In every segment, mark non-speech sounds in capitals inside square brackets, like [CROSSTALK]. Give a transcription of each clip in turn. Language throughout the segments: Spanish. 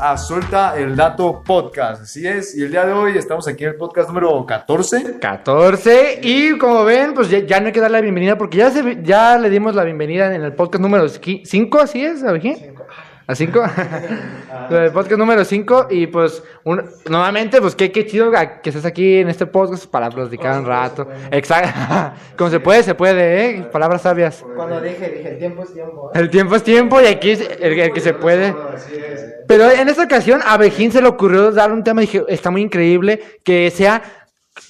A Suelta el Dato Podcast. Así es, y el día de hoy estamos aquí en el podcast número 14. 14. Y como ven, pues ya, ya no hay que darle la bienvenida porque ya, se, ya le dimos la bienvenida en el podcast número 5, ¿así es? ¿A quién? ¿A 5? el podcast número 5. Y pues, un- nuevamente, pues qué, qué chido que estés aquí en este podcast para platicar un rato. Exacto. [LAUGHS] Como se puede, se puede, ¿eh? Palabras sabias. Cuando dije, dije, el tiempo es tiempo. ¿eh? El tiempo es tiempo y aquí es el, el que se puede. Pero en esta ocasión a Bejín se le ocurrió dar un tema, dije, está muy increíble, que sea,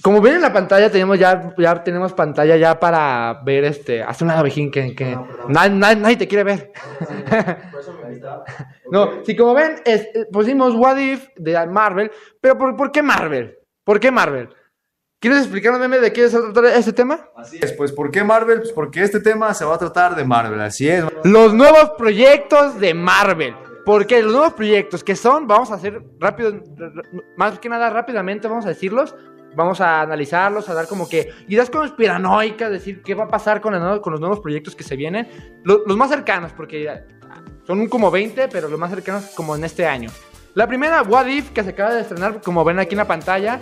como ven en la pantalla, tenemos ya, ya tenemos pantalla ya para ver este, hace una Bejín que, que na- na- nadie te quiere ver. [LAUGHS] Invitaba. no, si como ven, es- eh, pusimos What If de Marvel, pero ¿por, por qué Marvel? ¿Por qué Marvel? ¿Quieres explicarnos, meme, de qué se va a tratar este tema? Así es, pues ¿por qué Marvel? Pues porque este tema se va a tratar de Marvel, así es. Los nuevos proyectos de Marvel. Porque los nuevos proyectos que son, vamos a hacer rápido, más que nada rápidamente, vamos a decirlos. Vamos a analizarlos, a dar como que ideas conspiranoicas, decir qué va a pasar con, los nuevos proyectos que se vienen. Lo- los más cercanos, porque son como 20, pero los más cercanos como en este año. La primera, What If, que se acaba de estrenar, como ven aquí en la pantalla.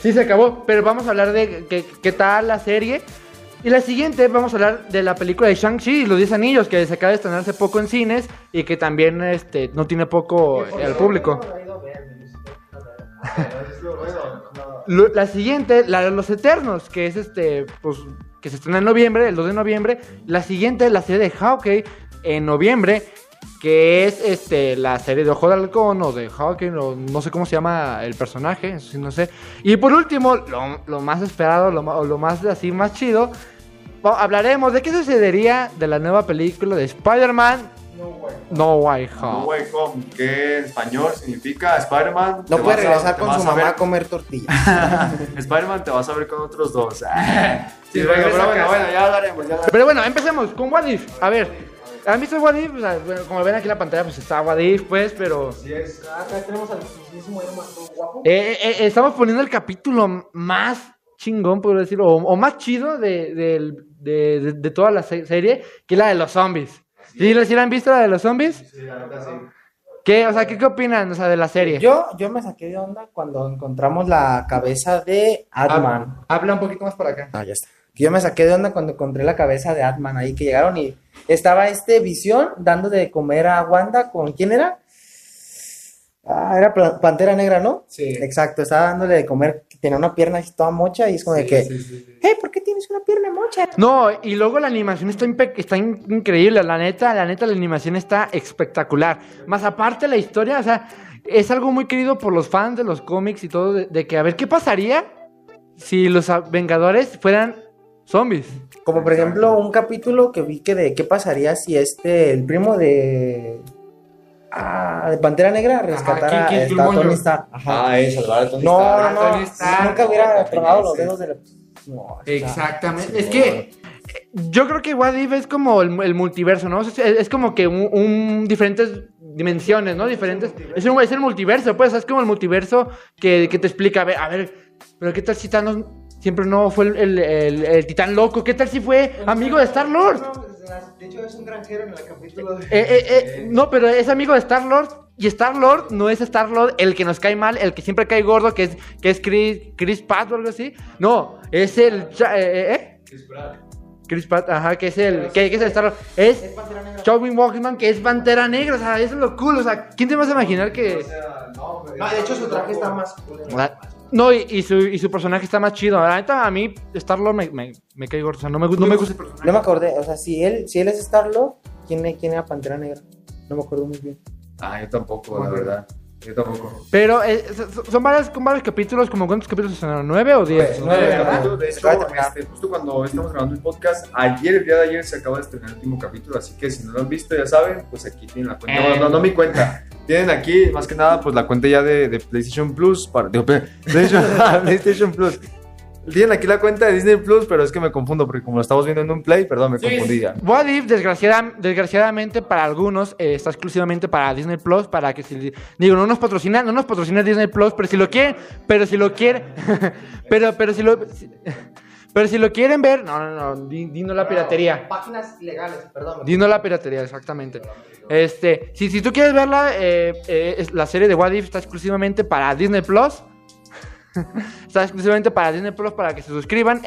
Sí, se acabó, pero vamos a hablar de qué tal la serie. Y la siguiente, vamos a hablar de la película de Shang-Chi y los 10 anillos, que se acaba de estrenar hace poco en cines y que también este, no tiene poco al público. La siguiente, la de los Eternos, que es este, pues, que se estrena en noviembre, el 2 de noviembre. La siguiente, la serie de Hawkeye, en noviembre, que es este, la serie de Ojo de Halcón o de Hawkeye, o no sé cómo se llama el personaje, eso sí no sé. Y por último, lo, lo más esperado, lo, lo más así, más chido, hablaremos de qué sucedería de la nueva película de Spider-Man No Way No Home. Way Home, que en español significa Spider-Man. No puede a- regresar con su a mamá ver- a comer tortillas. [LAUGHS] Spider-Man te vas a ver con otros dos. [LAUGHS] Sí, sí, bueno, ya hablaremos, ya hablaremos. Pero bueno, empecemos con What If. A ver, ¿han visto What If? O sea, bueno, como ven aquí en la pantalla, pues está What If, pues, pero... Acá tenemos al hermano guapo. Eh, eh, eh, estamos poniendo el capítulo más chingón, por decirlo, o, o más chido de, del- de- de- de toda la se- serie, que es la de los zombies. ¿Sí, la- sí la han visto la de los zombies? ¿Qué, o sea, ¿qué, qué opinan o sea, de la serie? Yo, yo me saqué de onda cuando encontramos la cabeza de Atman. Habla un poquito más para acá. Ah, ya está. Yo me saqué de onda cuando encontré la cabeza de Atman ahí que llegaron y estaba este visión dando de comer a Wanda con quién era? Ah, era Pantera Negra, ¿no? Sí. Exacto, estaba dándole de comer, tenía una pierna así toda mocha y es como de que, "Eh, ¿por qué tienes una pierna mocha? No, y luego la animación está, impe- está in- increíble, la neta, la neta, la animación está espectacular. Más aparte la historia, o sea, es algo muy querido por los fans de los cómics y todo, de, de que a ver qué pasaría si los Vengadores fueran zombies. Como por ejemplo un capítulo que vi que de qué pasaría si este, el primo de... Ah, de Pantera Negra rescatara King- a Killmonger. Tony Stark. Ajá. Ah, es salvar a Tony No, Stark. no, Tony no, Stark. si nunca hubiera No, tronado los dedos de la... No, Exactamente. Es que yo creo que What If es como el, el multiverso, ¿no? Es, es como que un, un- diferentes dimensiones, ¿no? Diferentes. Es, un- es el multiverso, pues. Es como el multiverso que, que te explica, a ver, a ver, pero ¿qué tal si Thanos siempre no fue el, el- el- el titán loco? ¿Qué tal si fue amigo de Star Lord? De hecho, es un granjero en el capítulo de... Eh, eh, eh, no, pero es amigo de Star Lord. Y Star Lord no es Star Lord el que nos cae mal, el que siempre cae gordo, que es, que es Chris, Chris Pratt o algo así. No, es el. eh, eh, ¿eh? Chris Pratt, ajá, que es el. Que, que es el Star Lord. Es Pantera Negra. Chadwick Walkman, que es Pantera Negra. O sea, eso es lo cool. O sea, ¿quién te vas a imaginar que.? No, de hecho su traje está más... No, y, y su, y su personaje está más chido. La neta, a mí, Star Lord me, me, me cae gordo. O sea, no me, no me gusta el personaje. No me acordé, o sea, si él, si él es Star-Lord, ¿quién, ¿quién era Pantera Negra? No me acuerdo muy bien. Ah, yo tampoco, la verdad. Yo tampoco. Pero eh, son- varios, con varios capítulos. como ¿Cuántos capítulos son? ¿Nueve o diez? Nueve, Eh, ¿verdad? capítulo, De hecho, este, justo cuando estamos grabando el podcast, ayer, el día de ayer, se acaba de estrenar el último capítulo. Así que si no lo han visto, ya saben, pues aquí tienen la cuenta. No, no, no mi cuenta. Tienen aquí, más que nada, pues la cuenta ya de, de PlayStation Plus. Para, PlayStation, [LAUGHS] [LAUGHS] PlayStation Plus. Tienen aquí la cuenta de Disney Plus, pero es que me confundo porque como lo estamos viendo en un Play, perdón, me confundí ya. What If, desgraciada- desgraciadamente para algunos, eh, está exclusivamente para Disney Plus, para que si, digo, no nos patrocina, no nos patrocina Disney Plus, pero si lo quieren, pero si lo quieren, [LAUGHS] pero, pero si lo, si- Pero si lo quieren ver, no, no, no, di- di no la piratería. Páginas legales, perdón. Dino la piratería, exactamente. Este, si, si tú quieres verla, eh, eh, la serie de What If está exclusivamente para Disney Plus. [LAUGHS] está exclusivamente para Disney Plus para que se suscriban.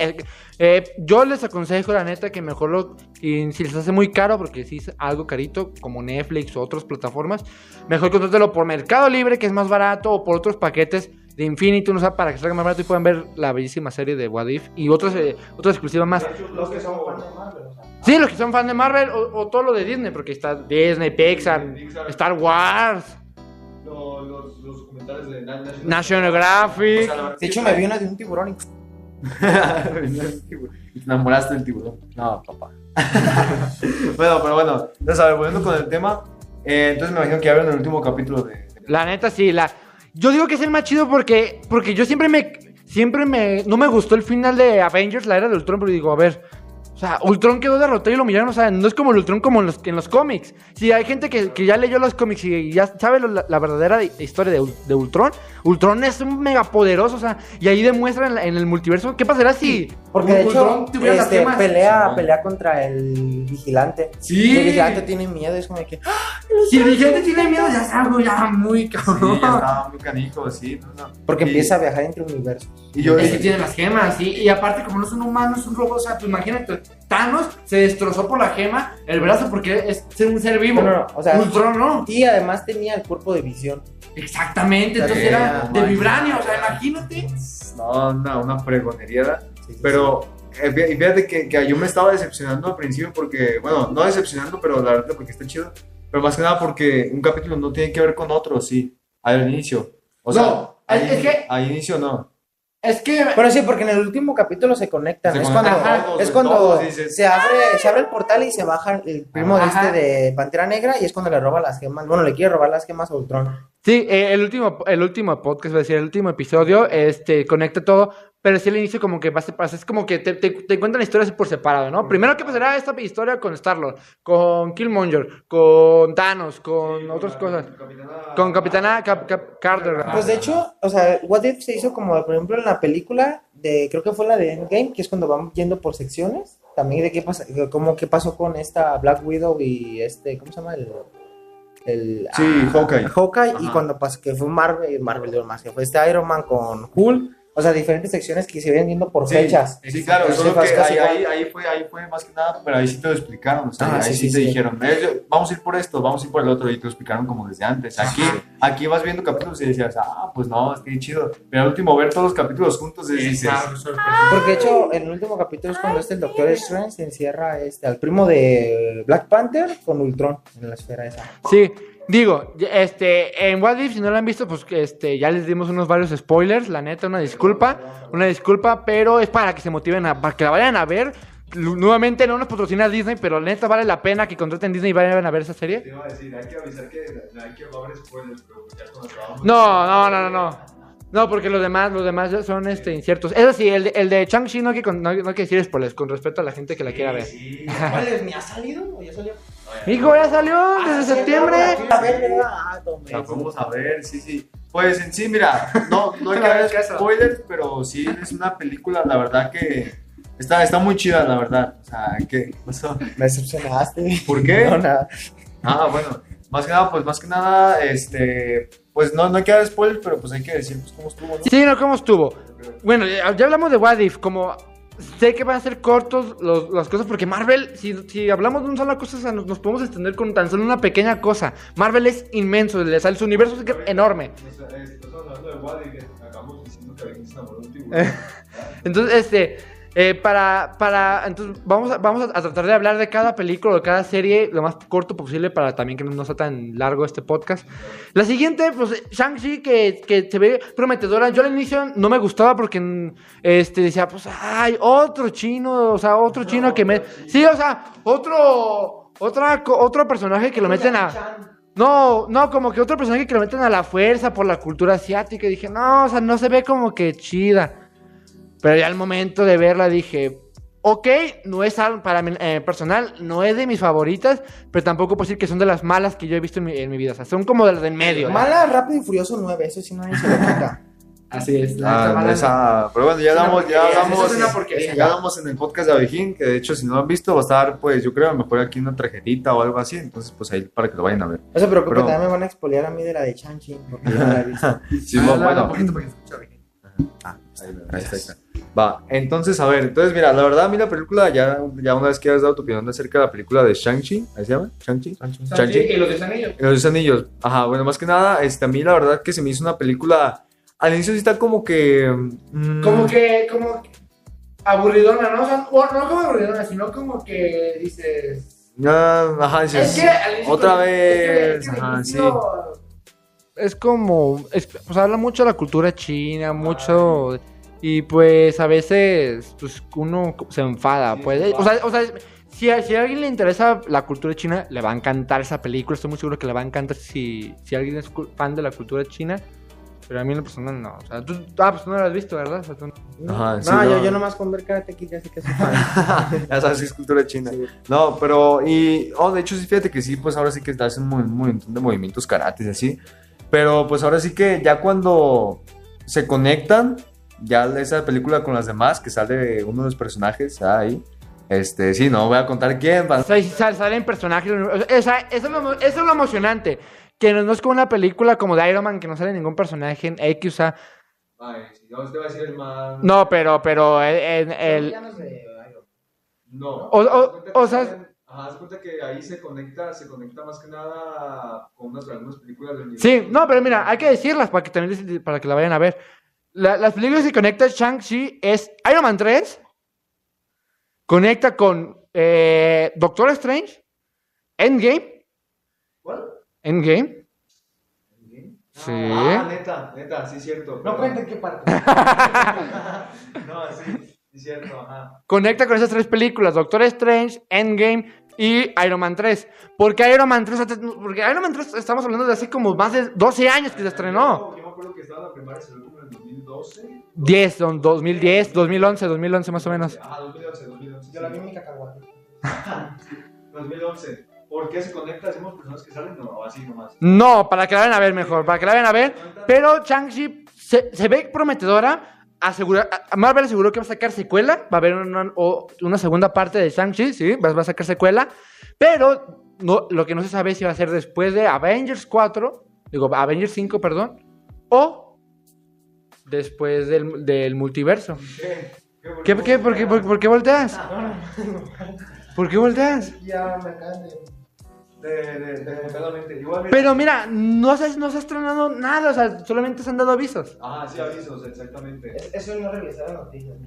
Eh, yo les aconsejo, la neta, que mejor lo. si les hace muy caro, porque si es algo carito, como Netflix o otras plataformas, mejor contrátelo por Mercado Libre, que es más barato, o por otros paquetes de Infinity, no sé, para que salga más barato y puedan ver la bellísima serie de What If y otros, eh, otras exclusivas más. Los que son fan de Marvel, o sea. Sí, los que son fan de Marvel o, o todo lo de Disney, porque está Disney, Pixar, Pixar. Star Wars, Los, los, los documentales de Na- National, National. O sea, De hecho, me vi una de un tiburón [LAUGHS] te enamoraste del tiburón. No, papá. [LAUGHS] bueno, pero bueno, entonces, a ver, volviendo con el tema. eh, entonces me imagino que ya vieron el último capítulo de. de- La neta sí, la yo digo que es el más chido porque porque yo siempre me siempre me no me gustó el final de Avengers, la era de Ultron, pero digo, a ver, o sea, Ultron quedó derrotado y lo miraron, o sea, no es como el Ultron como en los, en los cómics. Si hay gente que, que ya leyó los cómics y ya sabe lo- la, la verdadera historia de, de Ultron, Ultron es un megapoderoso, o sea, y ahí demuestra en, el multiverso qué pasará si Porque de hecho, tuviera este, pelea, pelea contra el vigilante. Sí. El vigilante tiene miedo, es como que... ¡ah! Si el vigilante tiene miedo, ya es algo ya muy Sí, cabrón. ya estaba muy canijo, sí. no, no. Porque Y- empieza a viajar entre universos. Y yo. Es que tiene las gemas, ¿sí? Y aparte, como no es un humano, es un robot, o sea, pues imagínate, Thanos se destrozó por la gema el brazo porque es ser un ser vivo. No, no, no, o sea- Ultron no. Y además tenía el cuerpo de visión. Exactamente, entonces Sí, era no de manches. vibranio, o sea, imagínate. No, no, una fregonería. Sí, sí, Pero eh, fí- fíjate que, que yo me estaba decepcionando al principio porque, bueno, no decepcionando, pero la verdad porque está chido. Pero más que nada porque un capítulo no tiene que ver con otro, sí, al inicio. O sea, No, es- al, es que- al inicio no. Es que. Pero sí, porque en el último capítulo se conectan. Se es conectan cuando, todos, es cuando todos, dices. se, abre, se abre el portal y se baja el primo de Ajá. este de Pantera Negra y es cuando le roba las gemas. Bueno, le quiere robar las gemas a Ultron. Sí, eh, el último, el último podcast, voy a decir, el último episodio, este, conecta todo, pero sí al inicio como que pasa, pasa, es como que te, te, te cuentan la historia así por separado, ¿no? Primero que pasará esta historia con Star-Lord, con Killmonger, con Thanos, con otras cosas, con Capitana Cap- Cap- Carter. Pues de hecho, o sea, What If se hizo como, por ejemplo, en la película de, creo que fue la de Endgame, que es cuando van yendo por secciones. También de qué pasa, como qué pasó con esta Black Widow y este, ¿cómo se llama? El, el Sí, ah, Hawkeye. Hawkeye, y cuando pasó, que fue Marvel, Marvel, digo más, que fue este Iron Man con Hulk. O sea, diferentes secciones que se vienen viendo por Sí, fechas. Sí, claro, Entonces, solo fue que casi ahí, ahí, ahí fue, ahí fue más que nada, pero ahí sí te lo explicaron, o sea, Ah, ahí sí, sí, sí, te sí. dijeron, "Eh, vamos a ir por esto, vamos a ir por el otro, y te lo explicaron como desde antes. Aquí, aquí vas viendo capítulos y decías, ah, pues no, está bien chido. Pero al último, ver todos los capítulos juntos, es, dices, Porque de hecho, en el último capítulo es cuando este el Doctor Strange encierra este, al primo de Black Panther con Ultron en la esfera esa. Sí, digo, este, en What If, si no lo han visto, pues este, ya les dimos unos varios spoilers, la neta, una disculpa, una disculpa, pero es para que se motiven a, para que la vayan a ver. Nuevamente no nos patrocina Disney, pero la neta vale la pena que contraten Disney y vayan a ver esa serie. Te iba a decir, hay que avisar que hay que spoilers, pero ya cuando. No, no, no, no, no. No, porque los demás, los demás son este, inciertos. Eso sí, el de, el de Chang-Chi no hay, que, no, no hay que decir spoilers, con respeto a la gente que la quiera ver. Sí. [LAUGHS] ¿Cuál es? ¿Ni ha salido o ya salió? Hijo, ya salió desde septiembre. A ver. Ah, La podemos a ver, sí, sí. Pues en sí, mira, no, no hay [LAUGHS] que casa. spoilers, pero sí es una película, la verdad que está, está muy chida, la verdad. O sea, ¿qué pasó? Me decepcionaste. ¿Por qué? No, nada. Ah, bueno, más que nada, pues más que nada, este, pues no, no hay que dar spoilers, pero pues hay que decir pues cómo estuvo, ¿no? Sí, no, ¿cómo estuvo? Bueno, ya, ya hablamos de What If, como sé que van a ser cortos los- las cosas, porque Marvel, si, si hablamos de una sola cosa, o sea, nos, nos podemos extender con tan solo una pequeña cosa. Marvel es inmenso, sea, su universo es enorme. [LAUGHS] Entonces, este, eh, para, para, entonces vamos a, vamos a tratar de hablar de cada película o de cada serie lo más corto posible para también que no sea tan largo este podcast. La siguiente, pues, Shang-Chi, que, que se ve prometedora. Yo al inicio no me gustaba porque, este, decía, pues, ay, otro chino, o sea, otro chino que me... Sí, o sea, otro, otra, otro personaje que lo meten a... No, no, como que otro personaje que lo meten a la fuerza por la cultura asiática. Y dije, no, o sea, no se ve como que chida. Pero ya al momento de verla dije, ok, no es algo para mí eh, personal, no es de mis favoritas, pero tampoco puedo decir que son de las malas que yo he visto en mi, en mi vida. O sea, son como de las del medio. Mala, Rápido y Furioso 9, eso sí lo quita. [LAUGHS] Así es. la Ah, esa- pero bueno, ya damos, ya damos, es ya damos en el podcast de Abejín, que de hecho si no lo han visto va a estar, pues yo creo a lo mejor aquí una tarjetita o algo así, entonces pues ahí para que lo vayan a ver. No se preocupe, Pero- también me van a expoliar a mí de la de Chanchi, porque yo no la he visto. [LAUGHS] Sí, Ah, bueno, habla un poquito Ah, ahí, ahí está, ahí está. Va, entonces, a ver, entonces, mira, la verdad, a mí la película, ya, ya una vez que has dado tu opinión acerca de la película de Shang-Chi, ¿ahí se llama? ¿Shang-Chi? Shang-Chi. Y los de anillos. Y Los Diez anillos. Ajá, bueno, más que nada, este, a mí la verdad que se me hizo una película, al inicio sí está como que... mm, Como que, como aburridona, ¿no? O sea, no como aburridona, sino como que dices. ah, ajá, dices, Es que al inicio- otra es que- vez, es que ajá, inicio- Es como, es, sea, habla mucho de la cultura china, mucho, y pues a veces, pues uno se enfada, Sí, pues, o sea, o sea, si a, si a alguien le interesa la cultura china, le va a encantar esa película, estoy muy seguro que le va a encantar si, si alguien es fan de la cultura china, pero a mí en lo personal no, o sea, tú, ah, pues tú no la has visto, ¿verdad? O sea, tú- Ajá, no, sí, yo, no. yo nomás con ver Karate Kid ya sé que soy fan. [LAUGHS] ya sabes que es cultura china. No, pero, y, oh, de hecho, sí, fíjate que sí, pues ahora sí que hacen un, un montón de movimientos karates y así. Pero, pues ahora sí que ya cuando se conectan, ya esa película con las demás, que sale uno de los personajes ahí. Este, sí, no voy a contar quién. va- O sea, salen personajes. o sea, esa- eso, es lo, eso es lo emocionante. Que no, no es como una película como de Iron Man que no sale ningún personaje en X. O sea, Ay, no, va a decir el más. no, pero, pero el, el- No. O- o- o sea- Ajá, haz cuenta que ahí se conecta, se conecta más que nada con unas, algunas películas del Sí, no, pero mira, hay que decirlas para que también para que la vayan a ver. La- las películas que conecta Shang-Chi es Iron Man 3. Conecta con eh, Doctor Strange. Endgame. ¿Cuál? Endgame. Sí. Ah, neta, neta, sí es cierto. No cuenten qué parte. [LAUGHS] no, sí, sí es cierto, ajá. conecta con esas tres películas, Doctor Strange, Endgame y Iron Man 3. Porque Iron Man 3, porque Iron Man 3 estamos hablando de hace como más de 12 años que se estrenó. Yo, me acuerdo que estaba en la primaria, se como en el 2012. 10, don- 2010, 2011, 2011 más o menos. Ajá, 2011, 2011. Yo la vi en mi cacahuate. [LAUGHS] 2011. ¿Por qué se conecta? ¿Hacemos personas que salen? No, o así nomás. No, para que la vayan a ver mejor, para que la vayan a ver. Pero Shang-Chi se, se ve prometedora. Asegura, a- Marvel aseguró que va a sacar secuela. Va a haber una, una segunda parte de Shang-Chi, sí, va, va a sacar secuela. Pero no, lo que no se sabe es si va a ser después de Avengers 4, digo, Avengers 5, perdón, o después del, del multiverso. ¿Qué, qué, por, qué, por, por qué volteas? ¿Por qué volteas? Ya me de. De, de. Pero mira, no se, no se ha estrenado nada, o sea, solamente se han dado avisos. Ajá, sí, avisos, exactamente. Es- Eso es no revisar las noticias.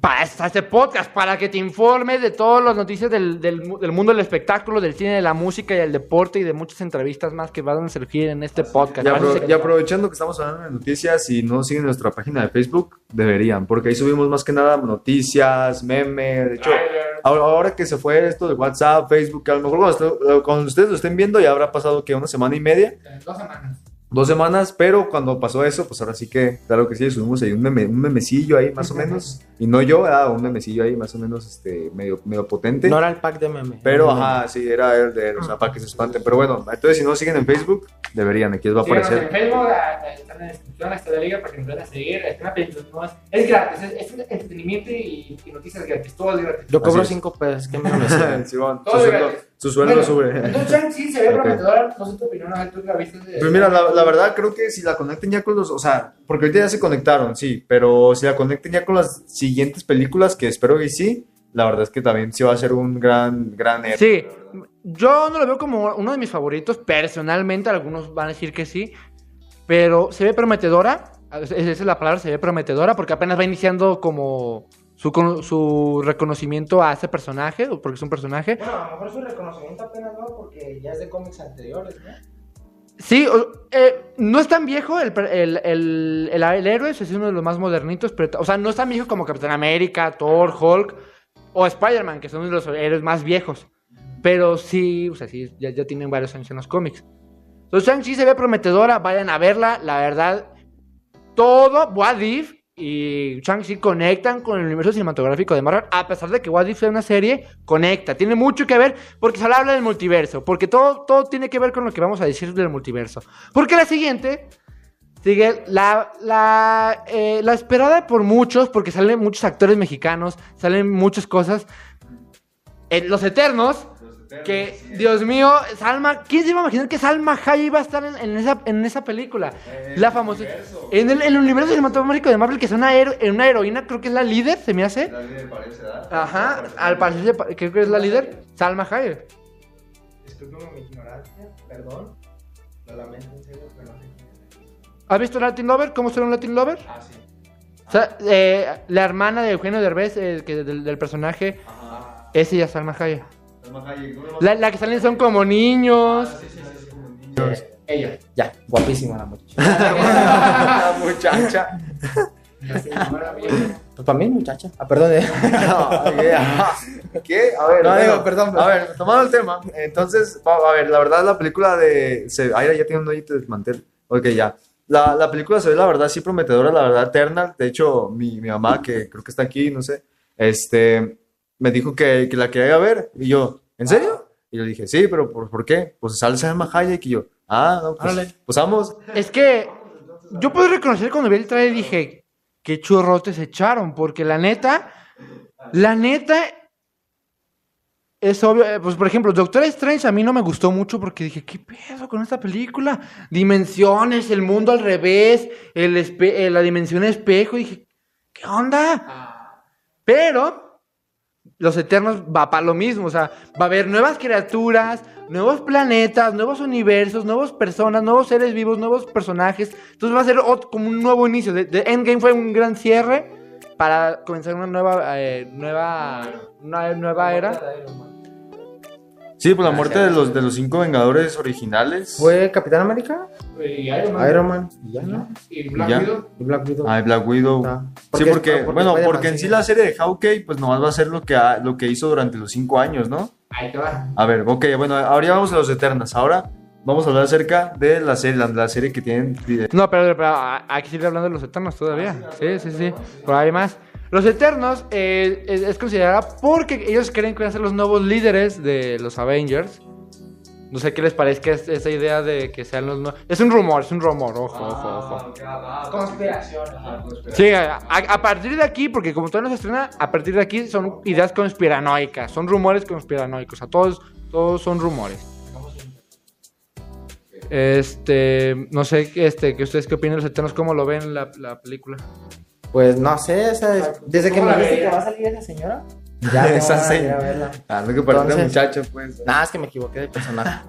Para este podcast, para que te informes de todas las noticias del, del del mundo del espectáculo, del cine, de la música y del deporte y de muchas entrevistas más que van a surgir en este podcast. Y, apro- aprovechando que estamos hablando de noticias y no siguen nuestra página de Facebook, deberían, porque ahí subimos más que nada noticias, memes. De hecho, ahora, ahora que se fue esto de WhatsApp, Facebook, a lo mejor cuando, cuando ustedes lo estén viendo ya habrá pasado que una semana y media, Dos semanas. Dos semanas, pero cuando pasó eso, pues ahora sí que, claro que sí, subimos ahí un, meme, un memecillo ahí más o menos, y no yo, ah, un memecillo ahí más o menos este, medio, medio potente. No era el pack de meme. Pero, Era ajá, sí, era el de o sea, para que se espanten. Pero bueno, entonces si no siguen en Facebook, deberían, aquí les va a aparecer. en Facebook, ah, está en la descripción, está la liga para que nos vayan a seguir. Es una película, no es, es gratis, es, es entretenimiento y, y noticias gratis, todo es gratis. Yo cobro Así es. 5 pesos, que me lo Sí, bueno, [LAUGHS] Todo es gratis. Su sueldo Bueno, sube. [LAUGHS] Entonces, Shang-Chi se ve prometedora, no sé tu opinión, ¿no? tú la viste. de- Pues mira, la, la verdad creo que si la conecten ya con los, o sea, porque ahorita ya se conectaron, sí, pero si la conecten ya con las siguientes películas, que espero que sí, la verdad es que también sí va a ser un gran, gran héroe, Sí, yo no lo veo como uno de mis favoritos, personalmente, algunos van a decir que sí, pero se ve prometedora, esa es la palabra, se ve prometedora, porque apenas va iniciando como su, su reconocimiento a ese personaje, o porque es un personaje. Bueno, a lo mejor su reconocimiento apenas no, porque ya es de cómics anteriores, ¿no? Sí, eh, no es tan viejo el, el, el, el- el héroe, es uno de los más modernitos, pero, o sea, no es tan viejo como Capitán América, Thor, Hulk o Spider-Man, que son uno de los héroes más viejos. Pero sí, o sea, sí, ya, ya tienen varios años en los cómics. Entonces, Shang-Chi se ve prometedora, vayan a verla, la verdad. Todo, What If y Shang-Chi conectan con el universo cinematográfico de Marvel, a pesar de que What If sea una serie, conecta, tiene mucho que ver, porque se habla del multiverso, porque todo, todo tiene que ver con lo que vamos a decir del multiverso. Porque la siguiente Sigue la, la, eh, la esperada por muchos, porque salen muchos actores mexicanos, salen muchas cosas. En Los Eternos, que, Dios mío, Salma, ¿quién se iba a imaginar que Salma Hayek iba a estar en, en esa, en esa película? la famosa. En el, en el universo cinematográfico de Marvel, que es una, hero- una heroína, creo que es la líder, se me hace. La líder parece, ¿verdad? Ajá, al parecer pa- creo que es la líder, Salma Hayek. Disculpenme mi ignorancia, perdón. Lo lamento en serio, pero no sé. ¿Has visto Latin Lover? ¿Cómo ser un Latin Lover? Ah, sí. O sea, eh, la hermana de Eugenio Derbez, eh, que del, del personaje, Ajá. es ella, Salma Hayek. ¿No? La, la que salen son como niños. Sí, sí, sí, como niños. Eh, Ella. Ya, guapísima la muchacha. [LAUGHS] La muchacha. Pues para mí, muchacha. Ah, perdón. eh. No, yeah. ¿Qué? A ver, No, bueno, digo, perdón, A ver, tomando el tema, entonces, a ver, la verdad, la película de. Se, Aira ya tiene un hoyito de mantel. Ok, ya. La, la película se ve, la verdad, sí prometedora, la verdad, eterna. De hecho, mi, mi mamá, que creo que está aquí, no sé, este, me dijo que, que la quería ver. Y yo, ¿en serio? Y yo dije, sí, pero ¿por, por qué? Pues sale Salma Hayek. Y yo, ah, no, pues, pues vamos. Es que yo puedo reconocer cuando vi el trailer dije, qué churrotes echaron, porque la neta, la neta, es obvio, eh, pues por ejemplo, Doctor Strange a mí no me gustó mucho porque dije, ¿qué pedo con esta película? Dimensiones, el mundo al revés, el espe- eh, la dimensión espejo, dije, ¿qué onda? Pero los Eternos va para lo mismo, o sea, va a haber nuevas criaturas, nuevos planetas, nuevos universos, nuevas personas, nuevos seres vivos, nuevos personajes. Entonces va a ser como un nuevo inicio. De, de Endgame fue un gran cierre para comenzar una nueva, eh, nueva, una nueva era. Sí, pues la muerte de los, de los cinco Vengadores originales. ¿Fue Capitán América? Y Iron Man. Y ya, ¿no? Y Black Ya. Widow. Y Black Widow. Ah, Black Widow. Ah, Sí, porque- porque, porque bueno, Spider-Man porque en sí sí. la serie de Hawkeye, pues nomás va a ser lo que, ha- lo que hizo durante los cinco años, ¿no? Ahí te va. A ver, ok, bueno, ahora ya vamos a los Eternas. Ahora vamos a hablar acerca de la serie, la, la serie que tienen. No, pero, pero ah, hay que seguir hablando de los Eternos todavía. Sí, sí, sí. Pero hay más. Los Eternos eh, es, es considerada porque ellos creen que van a ser los nuevos líderes de los Avengers. No sé qué les parezca es- esa idea de que sean los nuevos. Es un rumor, es un rumor, ojo, ojo, ojo. Conspiración. Sí, a, partir de aquí, porque como todavía no se estrena, a partir de aquí son ideas conspiranoicas, son rumores conspiranoicos, a todos, todos son rumores. Este, no sé, este, que ustedes qué opinan de los Eternos, cómo lo ven la, la película. Pues no sé, esa es- desde que ¿Cómo me dijiste que va a salir esa señora. Ya [LAUGHS] Esa señora. verla. Ah, no que parece Entonces- muchacha, pues. Nada, es que me equivoqué de personaje. [LAUGHS]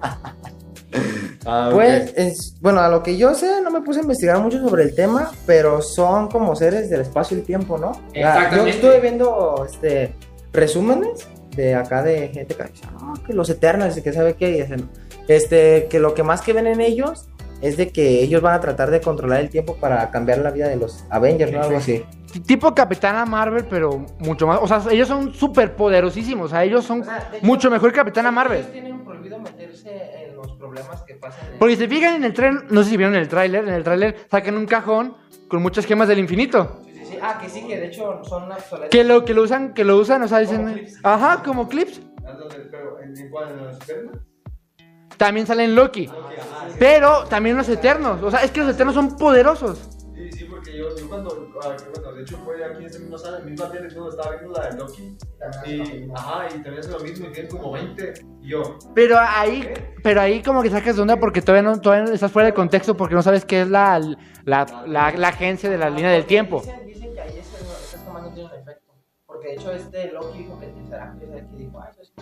Ah. Pues, es, bueno, a lo que yo sé, no me puse a investigar mucho sobre el tema, pero son como seres del espacio y el tiempo, ¿no? Exactamente. Yo estuve viendo este, resúmenes de acá de gente que dice, no, que los Eternals, y que sabe qué, y dicen, este, que lo que más que ven en ellos es de que ellos van a tratar de controlar el tiempo para cambiar la vida de los Avengers, ¿no? Algo así. Tipo Capitana Marvel, pero mucho más. O sea, ellos son súper poderosísimos. O sea, ellos son O sea, de hecho, mucho mejor que Capitana Marvel. Ellos tienen prohibido meterse en los problemas que pasan en Porque si se fijan en el trailer, no sé si vieron el tráiler, en el tráiler sacan un cajón con muchas gemas del infinito. Sí, sí, sí. Ah, que sí, que de hecho son obsoletos. Que lo, que lo usan, que lo usan, o sea, dicen. Como clips. Ajá, como clips. Pero, ¿en cuál? ¿En También salen Loki. Pero también los Eternos. O sea, es que los Eternos son poderosos. Sí, sí, porque yo, yo cuando, ah, bueno, de hecho fue aquí en esta misma sala, en misma tele, cuando estaba viendo la de Loki, y, ajá, y también hacen lo mismo, y tienen como 20, y yo, Pero ahí, pero ahí como que sacas de onda porque todavía no, todavía no estás fuera de contexto porque no sabes qué es la, la, la, la agencia de la línea del tiempo. Dicen, dicen que ahí ese- esas tomas no tienen efecto. Porque de hecho este Loki dijo que será que que dijo, ah, eso es...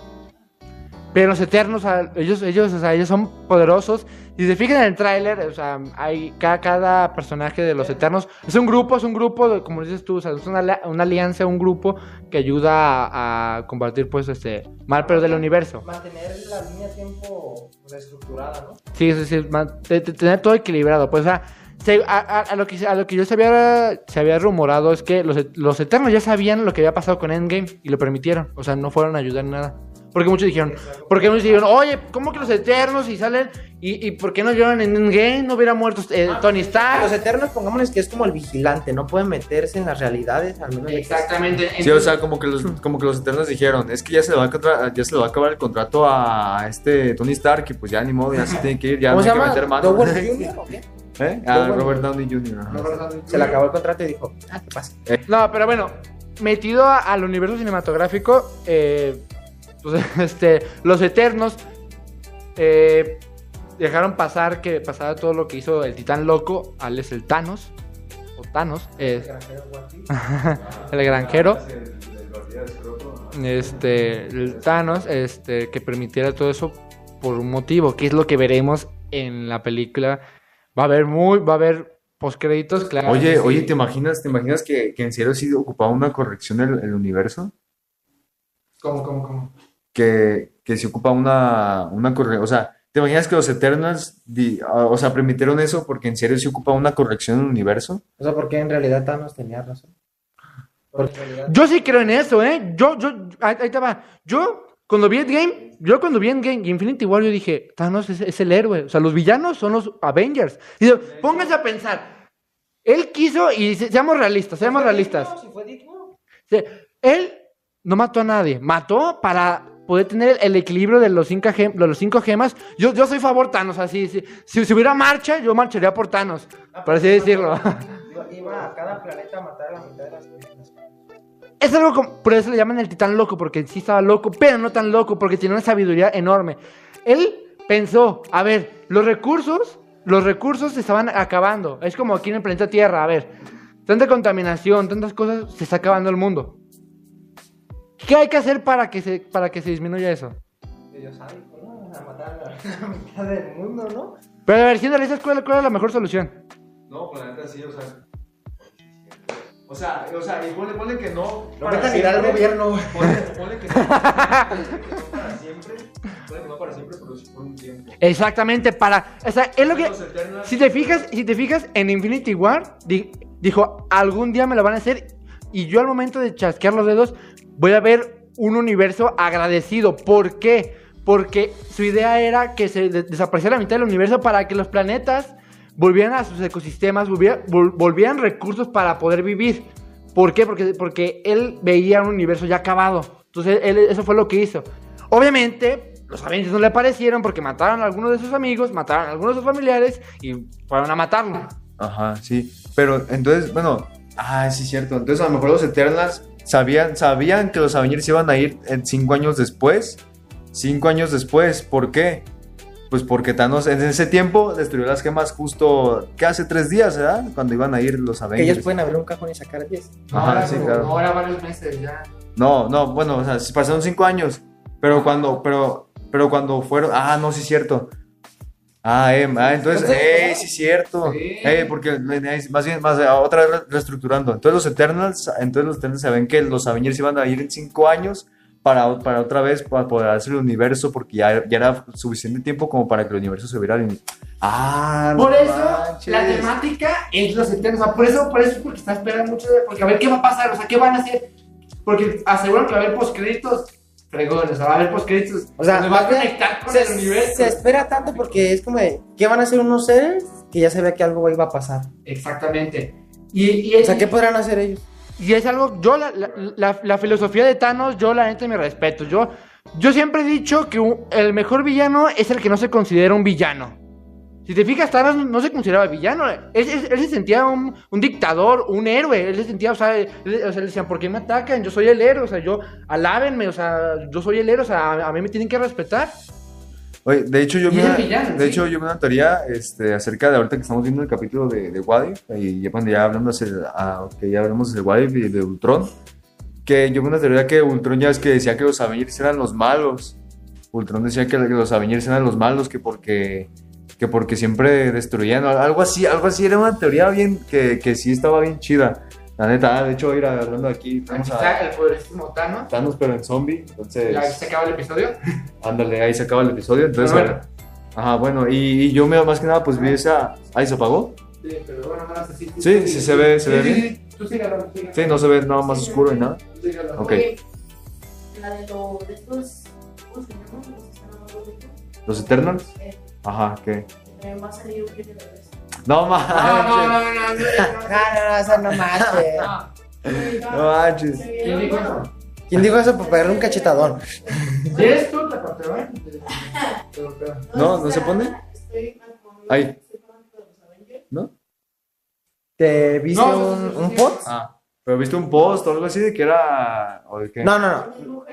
Pero los Eternos, ellos, ellos, o sea, ellos son poderosos. Si se fijan en el tráiler, o sea, hay cada, cada personaje de los Eternos. Es un grupo, es un grupo, de- como dices tú, o sea, es una, una alianza, un grupo que ayuda a, a combatir, pues, este mal, pero del universo. Mantener la línea de tiempo reestructurada, ¿no? Sí, sí, sí, tener todo equilibrado. Pues, o sea, se- a, a- a lo que, a lo que yo se había, se había rumorado es que los, los Eternos ya sabían lo que había pasado con Endgame y lo permitieron. O sea, no fueron a ayudar en nada. Porque muchos dijeron, porque muchos dijeron, oye, ¿cómo que los Eternos y salen? ¿Y, y por qué no lloran en Endgame? ¿No hubiera muerto eh, Tony Los Stark? Eternos, pongámosles que es como el vigilante, no pueden meterse en las realidades, al menos Exactamente. sí, o sea, como que los, como que los Eternos dijeron, es que ya se le va a, ya se le va a acabar el contrato a este Tony Stark, y pues ya ni modo, ya se tiene que ir, ya no ¿Cómo hay que meter mano. [LAUGHS] ¿Douglas Jr. o qué? ¿Eh? Ah, Robert- Downey Jr. ajá. Se le acabó el contrato y dijo, ah, ¿qué pasa? No, pero bueno, metido a- al universo cinematográfico, eh, pues, [LAUGHS] este, los Eternos eh, dejaron pasar que pasara todo lo que hizo el titán loco, Alex el Thanos, o Thanos, eh, el granjero, [LAUGHS] este, el Thanos, este, que permitiera todo eso por un motivo, que es lo que veremos en la película. Va a haber muy, va a haber postcréditos, claro. Oye, sí. oye, ¿te imaginas, te imaginas que, que en serio sí ocupaba una corrección el, el universo? ¿Cómo, cómo, cómo? Que, que se ocupa una, una corrección, o sea, ¿te imaginas que los Eternals, di- o sea, permitieron eso porque en serio sí ocupa una corrección en el universo? O sea, porque en realidad Thanos tenía razón. Realidad... Yo sí creo en eso, ¿eh? Yo, yo, ahí, ahí te va. Yo, cuando vi Endgame, yo cuando vi Endgame y Infinity War, yo dije, Thanos es, es el héroe. O sea, los villanos son los Avengers. Y pónganse a pensar. Él quiso, y se- seamos realistas, seamos realistas. Si fue digno. Se- Él no mató a nadie. Mató para poder tener el equilibrio de los cinco, gem- los cinco gemas. Yo, yo soy favor Thanos, así. Si, si, si hubiera marcha, yo marcharía por Thanos. Por así decirlo. [LAUGHS] Iba, a cada planeta a matar a la mitad de las personas. Es algo como, por eso le llaman el titán loco, porque sí estaba loco, pero no tan loco, porque tiene una sabiduría enorme. Él pensó, a ver, los recursos, los recursos se estaban acabando. Es como aquí en el planeta Tierra, a ver, tanta contaminación, tantas cosas, se está acabando el mundo. ¿Qué hay que hacer para que se, para que se disminuya eso? Ellos saben, ¿no? A matar a [LAUGHS] la, mitad del mundo, ¿no? Pero a ver, siendo realistas, ¿cuál, cuál es la mejor solución? No, pues la neta sí, o sea. O sea, o sea, y ponle, ponle que no. Lo metan a ir al gobierno. Ponle, ponle que no. no para siempre. Ponle que no para siempre, pero sí por un tiempo. Exactamente, para... O sea, es lo que... Si te fijas, si te fijas en Infinity War, di- dijo, algún día me lo van a hacer y yo al momento de chasquear los dedos voy a ver un universo agradecido. ¿Por qué? Porque su idea era que se de- desapareciera la mitad del universo para que los planetas volvieran a sus ecosistemas, volvieran, vol- volvieran recursos para poder vivir. ¿Por qué? Porque, porque él veía un universo ya acabado. Entonces, él, eso fue lo que hizo. Obviamente, los Avengers no le aparecieron porque mataron a algunos de sus amigos, mataron a algunos de sus familiares y fueron a matarlo. Ajá, sí. Pero entonces, bueno, ah, sí, cierto. Entonces, a lo mejor los Eternals sabían, sabían que los Avengers iban a ir en cinco años después. Cinco años después, ¿por qué? Pues porque Thanos en ese tiempo destruyó las gemas justo, ¿qué hace tres días, verdad? Cuando iban a ir los Que Avengers. ellos pueden abrir un cajón y sacar 10. Ajá, sí, claro. Ahora varios meses ya. No, no, bueno, o sea, pasaron cinco años. Pero cuando, pero, pero cuando fueron, ah, no, sí es cierto. Ah, eh, ah, entonces, eh, sí es cierto. Sí. Eh, porque más bien, más eh, otra vez re- reestructurando. Entonces los Eternals, entonces los Eternals saben que los Avengers iban a ir en cinco años para, para otra vez para poder hacer el universo, porque ya, ya era suficiente tiempo como para que el universo se viera. Ah, no Por eso, manches. la temática es los eternos. O sea, por eso, por eso es porque está esperando mucho. Porque a ver qué va a pasar, o sea, qué van a hacer. Porque aseguran que va a haber postcréditos fregones, o sea, va a haber postcréditos. O sea, va a conectar con se, el universo. se espera tanto porque es como de, ¿qué van a hacer unos seres? Que ya se ve que algo iba a pasar. Exactamente. Y, y, O sea, ¿qué podrán hacer ellos? Y es algo, yo la, la, la- la filosofía de Thanos, yo la neta me respeto. Yo, yo siempre he dicho que un- el mejor villano es el que no se considera un villano. Si te fijas, Thanos no se consideraba villano. Él, él- él se sentía un, un dictador, un héroe. Él se sentía, o sea, él- o sea, le decían, ¿por qué me atacan? Yo soy el héroe, o sea, yo, alábenme, o sea, yo soy el héroe, o sea, a, a mí me tienen que respetar. Oye, de hecho yo vi una, villano, de sí. hecho yo vi una teoría este, acerca de ahorita que estamos viendo el capítulo de, de What If, y ya cuando ya hablamos de, ah, que ya hablamos de What If y de Ultron, que yo vi una teoría que Ultron ya es que decía que los Avengers eran los malos. Ultron decía que, que los Avengers eran los malos, que porque que porque siempre destruían, algo así, algo así, era una teoría bien, que, que sí estaba bien chida. La neta, ah, de hecho, ir hablando aquí, vamos a el poderísimo Thanos. Thanos, pero en zombie, entonces... acaba el episodio. [LAUGHS] Ándale, ahí se acaba el episodio. Entonces, bueno. Ajá, bueno, y, y yo me, más que nada pues vi esa. Ahí se apagó. Sí, pero bueno, nada más así. Sí, sí se ve- se ve bien. Tú sígalo, sígalo. Sí, no se ve nada más oscuro ni nada. Tú. Ok. La de lo de estos. ¿Cómo se llaman? Los ahorita. ¿Los Eternals? Ajá, ¿qué? eh, va a salir un video de vez. No No, no, manches. no, no, no, No, no, no, eso [LAUGHS] no manches. no. No manches. ¿Quién dijo eso? ¿Quién dijo eso para pegarle un cachetadón? Si eres tú, te cortó, ¿eh? [LAUGHS] No, ¿no se pone? Estoy con- Ahí. Avengers. ¿Te viste No, un, un post? Ah, pero viste un post o algo así de que era. ¿O de qué? No, no, no.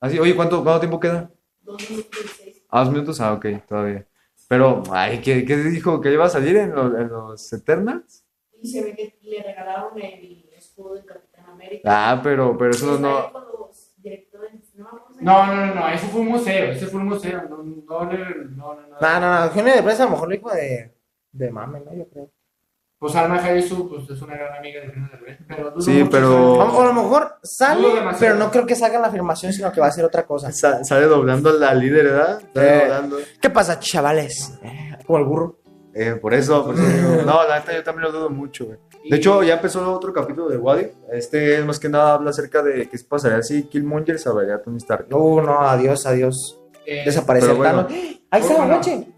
Así, oye, ¿cuánto, ¿cuánto tiempo queda? Dos minutos y seis. Ah, dos minutos. Ah, ok, todavía. Pero, ay, ¿qué, qué dijo? ¿Que iba a salir en los, en los Eternals? Y se ve que le regalaron el escudo de Capitán América. Ah, pero, pero eso no. No, No, no, no, no, ese fue un museo, ese fue un museo. No, no, le- no, no, no. No, no, no. Eugenio de Prensa a lo mejor lo dijo de, de mame, ¿no? Yo creo. Pues Alma Jaisu, pues es una gran amiga de Eugenio Derbez, pero dudo Sí, mucho pero- O, o a lo mejor sale, pero no creo que salga la afirmación, sino que va a ser otra cosa. Sa- sale doblando a la líder, ¿verdad? Sale Eh. doblando. ¿Qué pasa, chavales? Eh, Como el burro. Eh, por eso, por eso digo, No, la neta yo también lo dudo mucho, güey. De hecho, ya empezó otro capítulo de What If. Este más que nada habla acerca de qué pasaría si Killmonger salvaría a Tony Stark. Uh, no, adiós, adiós. Eh, Desapareció pero bueno. Thanos. Ahí está, Bueno. noche.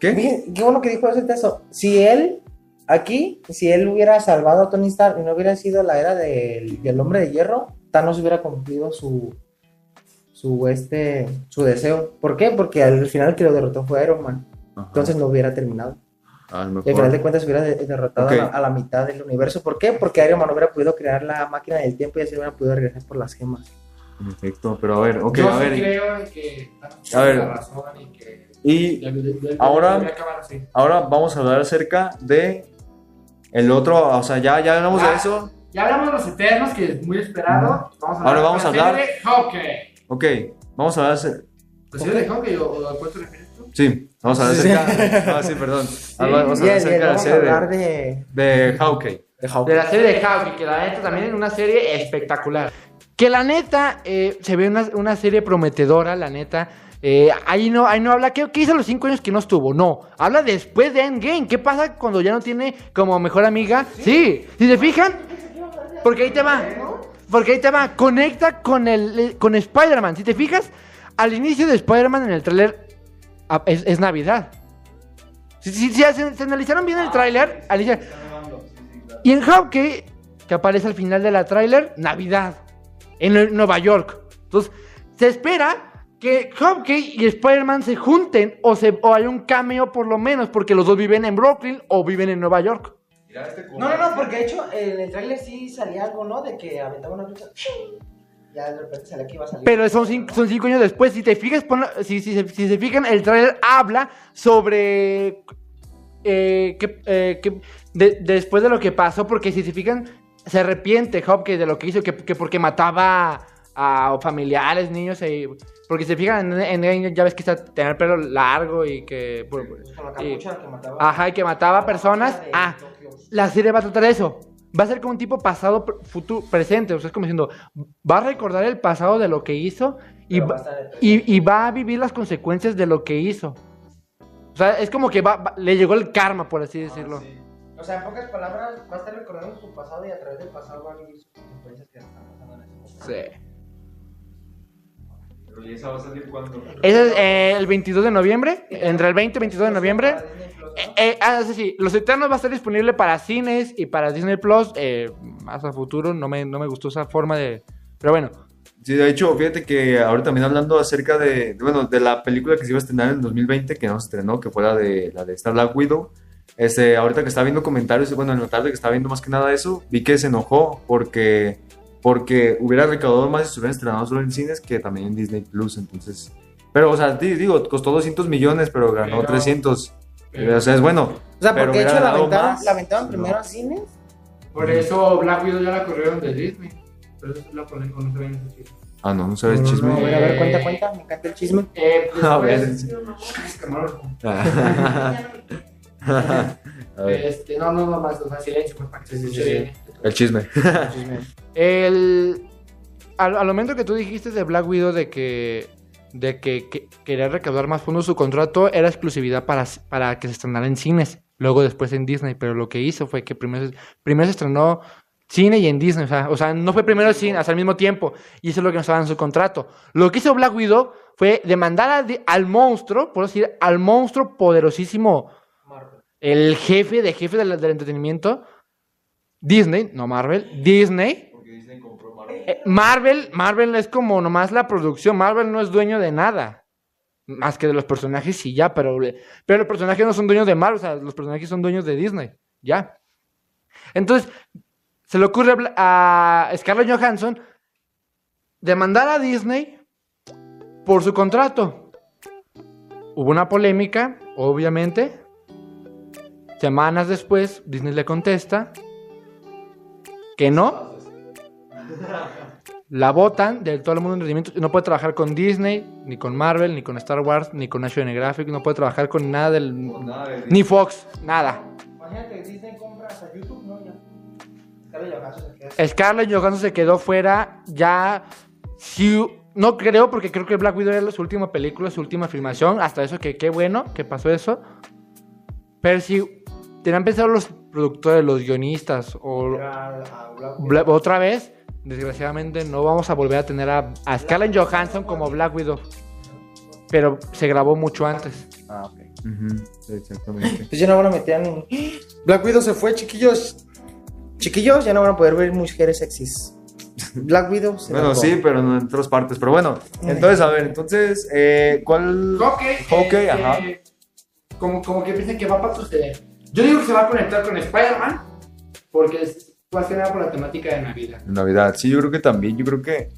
¿Qué? Bien, qué bueno que dijo ese texto. Si él, aquí, si él hubiera salvado a Tony Stark y no hubiera sido la era del, del hombre de hierro, Thanos hubiera cumplido su, su, este, su deseo. ¿Por qué? Porque al final el que lo derrotó fue Iron Man. Ajá. Entonces no hubiera terminado. Y al final de cuentas hubiera de- derrotado a, la, a la mitad del universo. ¿Por qué? Porque Iron Man no hubiera podido crear la máquina del tiempo y así hubiera podido regresar por las gemas. En efecto, pero a ver, ok, yo a sí ver. creo que Thanos A ver. la razón y que Y Ahora- así. ahora vamos a hablar acerca de el otro, o sea, ya, ya hablamos de Ah. eso. Ya hablamos de los Eternos, que es muy esperado. Vamos a Ahora vamos a de la hablar- serie de Hawkeye. Ok, vamos a hablar ¿La serie de Hawkeye o, o a cuál te refieres tú? Sí, vamos a hablar Sí. acerca. Ah, sí, perdón. Ah, Vamos a hablar acerca de la serie hablar de, de, de Hawkeye. de. De la serie de Hawkeye, que la neta también es una serie espectacular. Que la neta eh, se ve una, una serie prometedora, la neta. Eh, ahí, no, ahí no habla, ¿qué, qué hizo los cinco años que no estuvo? No, habla después de Endgame. ¿Qué pasa cuando ya no tiene como mejor amiga? Sí, si se fijan, porque ahí te va. Porque ahí te va. Conecta con el eh, con Spider-Man. Si te fijas, al inicio de Spider-Man en el tráiler ah, es, es Navidad. Si, si- si se, se analizaron bien el tráiler, al inicio- y en Hawkeye, que aparece al final de la tráiler, Navidad, en Nue- Nueva York. Entonces, se espera que Hawkeye y Spider-Man se junten o, se, o hay un cameo por lo menos, porque los dos viven en Brooklyn o viven en Nueva York. No, no, no, porque de hecho en el trailer sí salía algo, ¿no? De que aventaba una flecha. Ya de repente salía que iba a salir. Pero son cinco, son cinco años después. Si te fijas, ponlo- si, si se- si se fijan, el tráiler habla sobre eh, que, eh, que de- después de lo que pasó, porque si se fijan, se arrepiente Hopkins de lo que hizo, que, que porque mataba a familiares, niños, eh, porque se fijan en, en- ya ves que está tener el pelo largo y que... por- Con la capucha que mataba. Ajá, y que mataba personas. Ah, la serie va a tratar eso. Va a ser como un tipo pasado, futuro, presente. O sea, es como diciendo, va a recordar el pasado de lo que hizo y, va va, y, y va a vivir las consecuencias de lo que hizo. O sea, es como que va- le llegó el karma, por así decirlo. O sea, en pocas palabras, va a estar recordando su pasado y a través del pasado va a vivir sus consecuencias que están pasando en ese momento. Sí. Pero ¿y esa va a salir cuándo? Ese es eh, el 22 de noviembre, entre el 20 y 22 de noviembre. Eh, eh, ah, sí, sí. Los Eternos va a estar disponible para cines y para Disney Plus. eh, más a futuro. No me, no me gustó esa forma de. Pero bueno. Sí, de hecho, fíjate que ahora también hablando acerca de, de, bueno, de la película que se iba a estrenar en 2020, que no se estrenó, que fue la de, la de Star Black Widow, este, ahorita que estaba viendo comentarios, bueno, en la tarde que estaba viendo más que nada eso, vi que se enojó porque, porque hubiera recaudado más si se hubieran estrenado solo en cines que también en Disney Plus, entonces... Pero, o sea, di- digo, costó 200 millones, pero ganó Pero- 300. o sea, es bueno. O sea, pero porque de hecho la aventaron, la aventaron primero No. a cines. Por eso Black Widow ya la corrieron de Disney. Por eso la ponen con ese chisme. Ah, no, no sabes No, chisme. no, a ver, a ver, cuenta, cuenta, me encanta el chisme. Eh, [LAUGHS] A ver. después. [LAUGHS] [LAUGHS] Este, no, no, no más, o sea, silencio, pues para que se Sí, sí, escuche sí, bien. el chisme. El. Al, al momento que tú dijiste de Black Widow de que. De que, que quería recaudar más fondos, su contrato era exclusividad para, para que se estrenara en cines. Luego después en Disney. Pero lo que hizo fue que primero, se- primero se estrenó cine y en Disney. O sea, o sea, no fue primero cine, hasta al mismo tiempo. Y eso es lo que no estaba en su contrato. Lo que hizo Black Widow fue demandar al monstruo, por decir, al monstruo poderosísimo el jefe de jefe del, del entretenimiento, Disney, no Marvel, Disney. Eh, Marvel, Marvel es como nomás la producción, Marvel no es dueño de nada. Más que de los personajes sí ya, pero, pero los personajes no son dueños de Marvel, o sea, los personajes son dueños de Disney, ya. Entonces, se le ocurre a Scarlett Johansson demandar a Disney por su contrato. Hubo una polémica, obviamente. Semanas después, Disney le contesta que no. La votan del todo el mundo de entretenimiento. No puede trabajar con Disney, ni con Marvel, ni con Star Wars, ni con National Geographic. No puede trabajar con nada del. Ni Fox, nada. Imagínate, Disney YouTube, ¿no? Ya. Scarlett Johansson se queda- Scarlett Johansson se quedó fuera ya. Sí, no creo, porque creo que Black Widow era su última película, su última filmación. Hasta eso, que qué bueno que pasó eso. Pero si tenían pensado los productores, los guionistas, o a. Bla- otra vez, desgraciadamente no vamos a volver a tener a, a Scarlett Johansson como Black Widow. Pero se grabó mucho antes. Ah, ok. Ujú, exactamente. Pues ya no van a meter ni. Black Widow se fue, chiquillos. Chiquillos, ya no van a poder ver mujeres sexys. Black Widow se Bueno, largó. sí, pero no en otras partes. Pero bueno, entonces, a ver, entonces, eh, ¿cuál? Hockey, Hockey, ajá. Como, como que piensan que va a suceder. Yo digo que se va a conectar con Spider-Man. Porque es más que nada por la temática de Navidad. Navidad, sí, yo creo que también, yo creo que,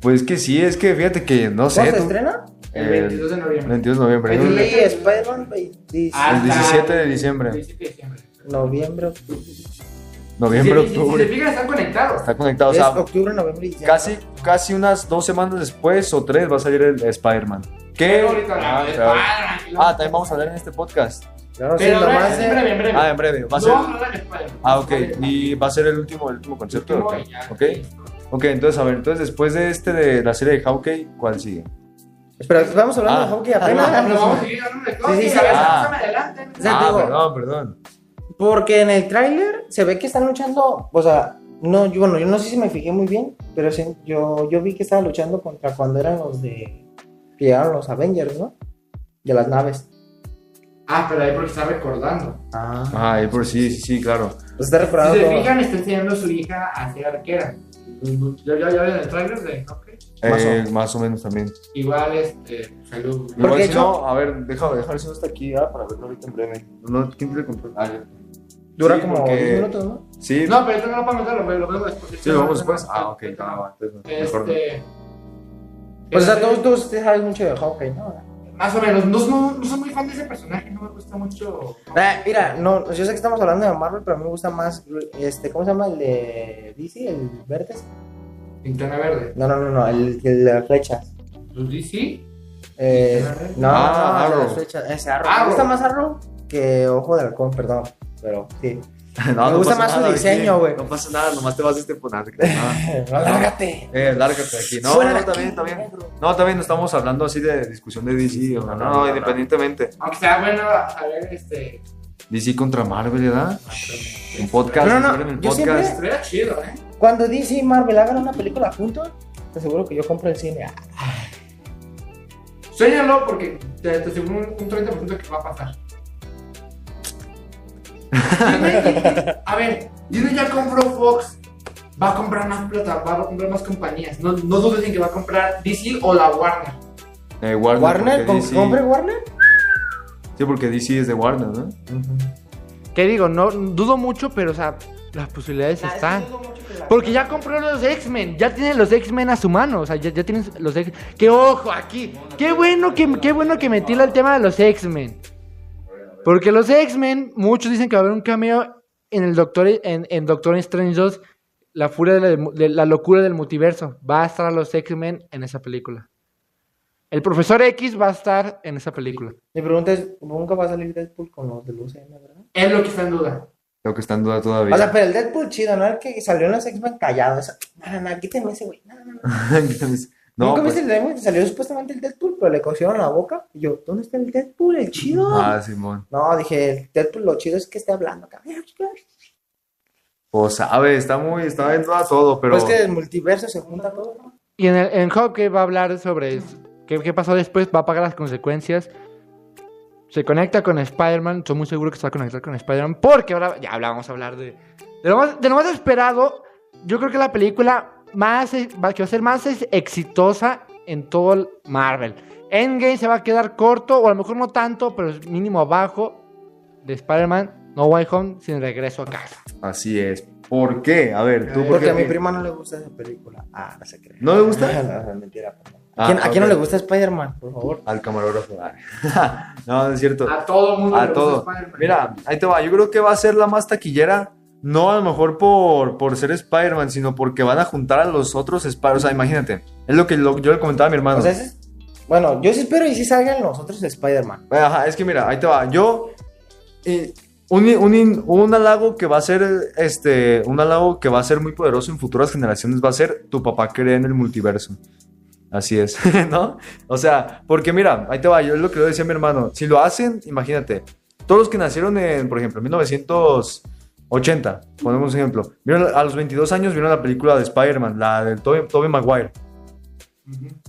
pues que sí, es que fíjate que, no sé, ¿Cuándo se estrena? El el 22 de noviembre. 22 de noviembre, El ¿no? Yo le- leí Spider-Man 20 Ah, el 17 de diciembre, 17 de diciembre. noviembre. noviembre, Si- si- Si, octubre, se fijan, están conectados. está conectado, o es sea, octubre, noviembre y diciembre. casi, casi unas dos semanas después o tres va a salir el Spider-Man. ¿Qué? Ah, Ah, también vamos a hablar en este podcast. Claro, sí, Pero nomás breve, de- breve, breve. Ah, en breve, va a No ser... vamos a Spider-Man. Ah, ok, y va a ser el último, el último concepto, Último ok, y ya. ok, ok, entonces, a ver, entonces después de este de la serie de Hawkeye, ¿cuál sigue? Espera, vamos hablando Ah. de hockey Pero apenas. vamos a seguir hablando de Sí, cosas. sí, sí. Ah. Pásame adelante. O sea, ah, digo- perdón, perdón. Porque en el tráiler se ve que están luchando, o sea, no, yo, bueno, yo no sé si me fijé muy bien, pero sí, yo, yo vi que estaba luchando contra cuando eran los de, que llegaron los Avengers, ¿no? De las naves. Ah, pero ahí porque está recordando. Ah. Ah, ahí por sí, sí, sí, claro. Pues está Si recordando se todo. fijan, está enseñando a su hija a ser arquera. ¿Ya, ya, ya ven el trailer de Hockey? Más o- Eh, más o menos también. Igual, este, salud. Igual si yo- no, a ver, déjame dejar si no está aquí ah, para verlo ahorita en breve. No, ¿Quién el control? Ah, ya. Dura Sí, como porque- 10 minutos, ¿no? Sí, No, pero esto no lo podemos ver, lo, lo vemos después. sí, lo vamos después. Ah, ok, va, entonces no, mejor no. Este. Pues, o sea, todos, todos ustedes saben mucho de hockey, ¿no? Más o menos. No, no, no soy muy fan de ese personaje, no me gusta mucho. Eh, mira, no, yo sé que estamos hablando de Marvel, pero a mí me gusta más, este, ¿cómo se llama el de DC, el Vertes? Linterna verde. No, no, no, no, el, el de las flechas. Pues DC. Eh, no, Ah, no, no, el de Arrow. las flechas, ese Arrow. Arrow. Me gusta más Arrow que Ojo de Halcón, perdón, pero sí. [LAUGHS] No, Me no gusta más su diseño, güey. No pasa nada, nomás te vas a este nada, te creas, [LAUGHS] nada. Lárgate. Eh, lárgate de aquí. No, Fuera no, también, también. No, también no estamos hablando así de discusión de DC, o no, no, independientemente. Aunque sea bueno saber este. DC contra Marvel, ¿verdad? Un podcast, No, no, si quieren el yo podcast. siempre- chido, ¿eh? Cuando DC y Marvel hagan una película juntos, te aseguro que yo compro el cine. Ah, Suéñalo porque te, te aseguro un, un 30% que va a pasar. A ver, Disney ya compró Fox. Va a comprar más plata, va a comprar más compañías. No, no dudes en que va a comprar DC o la Warner. Eh, Warner, Warner, porque ¿con- DC ¿compre Warner? Sí, porque DC es de Warner, ¿no? ¿Qué digo? No dudo mucho, pero o sea, las posibilidades están. Porque ya compró los X-Men, ya tienen los X-Men a su mano, o sea, ya, ya tienen los X. ¡Qué ojo aquí! ¡Qué bueno que, qué bueno que metí el tema de los X-Men! Porque los X-Men, muchos dicen que va a haber un cameo en el Doctor, en, en Doctor Strange 2, la furia de la, de la locura del multiverso. Va a estar los X-Men en esa película. El Profesor X va a estar en esa película. Mi pregunta es, ¿nunca va a salir Deadpool con los del UCM, verdad? Es lo que está en duda. Creo que está en duda todavía. O sea, pero el Deadpool chido, ¿no? El que salió en los X-Men callado. Esa... No, no, no, quítenme ese güey. No, no, no. [LAUGHS] no, ¿Nunca pues- viste el demo que salió supuestamente el Deadpool, pero le cosieron la boca? Y yo, ¿dónde está el Deadpool, el chido? Ah, Simón. No, dije, el Deadpool lo chido es que esté hablando. acá. Pues sabe, está muy, está en duda todo, pero. Pues que el multiverso se junta todo, ¿no? Y en, el, en Hawkeye va a hablar sobre qué, qué pasó después, va a pagar las consecuencias. Se conecta con Spider-Man, estoy muy seguro que se va a conectar con Spider-Man, porque ahora ya hablamos vamos a hablar de, de, lo más, de lo más esperado. Yo creo que la película más, va, que va a ser más exitosa en todo el Marvel. Endgame se va a quedar corto, o a lo mejor no tanto, pero es mínimo abajo de Spider-Man No Way Home sin regreso a casa. Así es. ¿Por qué? A ver, tú, ¿por Porque a mi prima no le gusta esa película. Ah, no se cree. ¿No le gusta? No, no, es mentira. Ah, ¿A quién, a quién no le gusta Spider-Man? Por favor. Al camarógrafo. Ah. [LAUGHS] no, no es cierto. todo el mundo A todo. Mira, ahí te va. Yo creo que va a ser la más taquillera. No a lo mejor por, por ser Spider-Man, sino porque van a juntar a los otros Spider-Man. O sea, imagínate. Es lo que lo- yo le comentaba a mi hermano. O sea, ese es- Bueno, yo sí espero y sí salgan los otros Spider-Man. Ajá, es que mira, ahí te va. Yo. eh, un, un, un halago que va a ser. Este. Un halago que va a ser muy poderoso en futuras generaciones va a ser tu papá cree en el multiverso. Así es, [LAUGHS] ¿no? O sea, porque mira, ahí te va. Yo es lo que le decía a mi hermano. Si lo hacen, imagínate. Todos los que nacieron en, por ejemplo, 1980, ponemos un ejemplo. Vieron, a los 22 años vieron la película de Spider-Man, la de Tobey Maguire.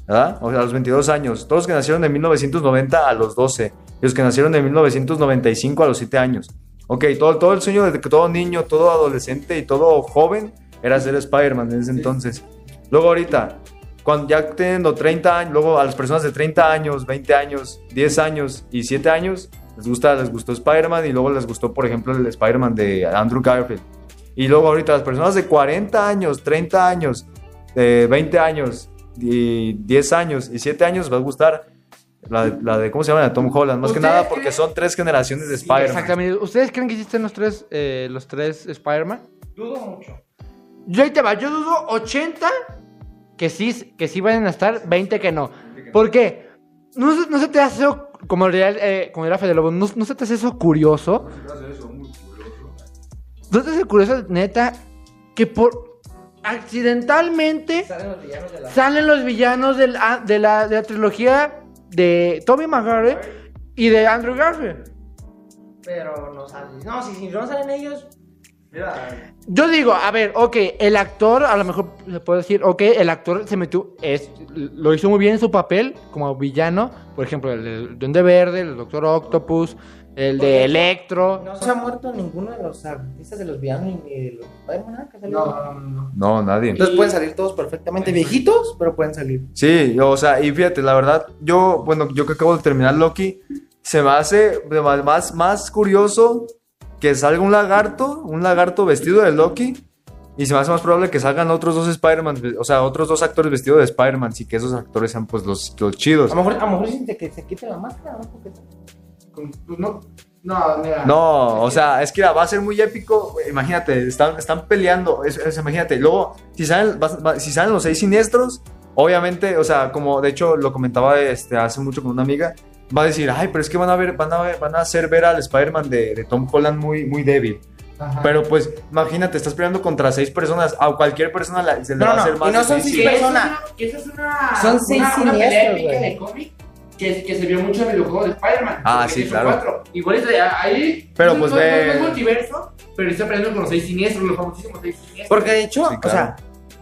¿verdad? O sea, a los 22 años. Todos los que nacieron de 1990 a los 12. Y los que nacieron de 1995 a los 7 años. Ok, todo, todo el sueño de que todo niño, todo adolescente y todo joven era ser Spider-Man en ese entonces. Luego ahorita, cuando ya teniendo 30 años, luego a las personas de 30 años, 20 años, 10 años y 7 años, les, gusta, les gustó Spider-Man y luego les gustó, por ejemplo, el Spider-Man de Andrew Garfield. Y luego ahorita las personas de 40 años, 30 años, de 20 años, y 10 años y 7 años va a gustar la, la de, ¿cómo se llama? La Tom Holland. Más que ¿Ustedes nada porque creen? son tres generaciones de Spider-Man. Exactamente. ¿Ustedes creen que existen los tres, eh, los tres Spider-Man? Dudo mucho. Yo ahí te va, yo dudo 80 que sí, que sí vayan a estar, 20 que no. ¿Por qué? No, se- no se te hace como, real, eh, como era Fede Lobo, no, no se te hace eso curioso. ¿No te hace curioso, neta, que por accidentalmente Salen los villanos ah, de, la, de la trilogía de Tobey Maguire y de Andrew Garfield? Pero no salen. No, si no salen ellos... Yo digo, a ver, ok, el actor, a lo mejor se puede decir, ok, el actor se metió, es, lo hizo muy bien en su papel como villano, por ejemplo, el del Duende Verde, el Doctor Octopus, el de Electro. No se ha muerto ninguno de los artistas de los villanos ni de los Spider-Man. nada que salió. no, no. No, nadie. Entonces pueden salir todos perfectamente viejitos, pero pueden salir. Sí, o sea, y fíjate, la verdad, yo, bueno, yo que acabo de terminar Loki, se me hace más, más curioso que salga un lagarto, un lagarto vestido de Loki, y se me hace más probable que salgan otros dos Spider-Man, o sea, otros dos actores vestidos de Spider-Man, y que esos actores sean pues los, los chidos. A lo mejor, a lo mejor siente que se quite la máscara, ¿no? Porque... Pues no, no, mira. No, o sea, es que va a ser muy épico. Imagínate, están, están peleando. es- es- imagínate, luego, si salen, va- si salen los seis siniestros, obviamente, o sea, como de hecho lo comentaba este, hace mucho con una amiga, va a decir, ay, pero es que van a ver, van a ver, van a hacer ver al Spider-Man de, de Tom Holland muy, muy débil. Ajá. Pero pues, imagínate, estás peleando contra seis personas, a cualquier persona la- se le No, va a no, hacer y más no son difícil. seis Que eso es persona. una- que eso es una. Son seis una, una pelea épica de cómic que, que se vio mucho en el videojuego de Spider-Man. Ah, sí, claro. cuatro. Igual es de ahí. Pero, no- pues, no, ve- No, es multiverso, pero está peleando con los seis siniestros, los famosísimos seis siniestros. Porque de hecho, Sí, o claro. sea,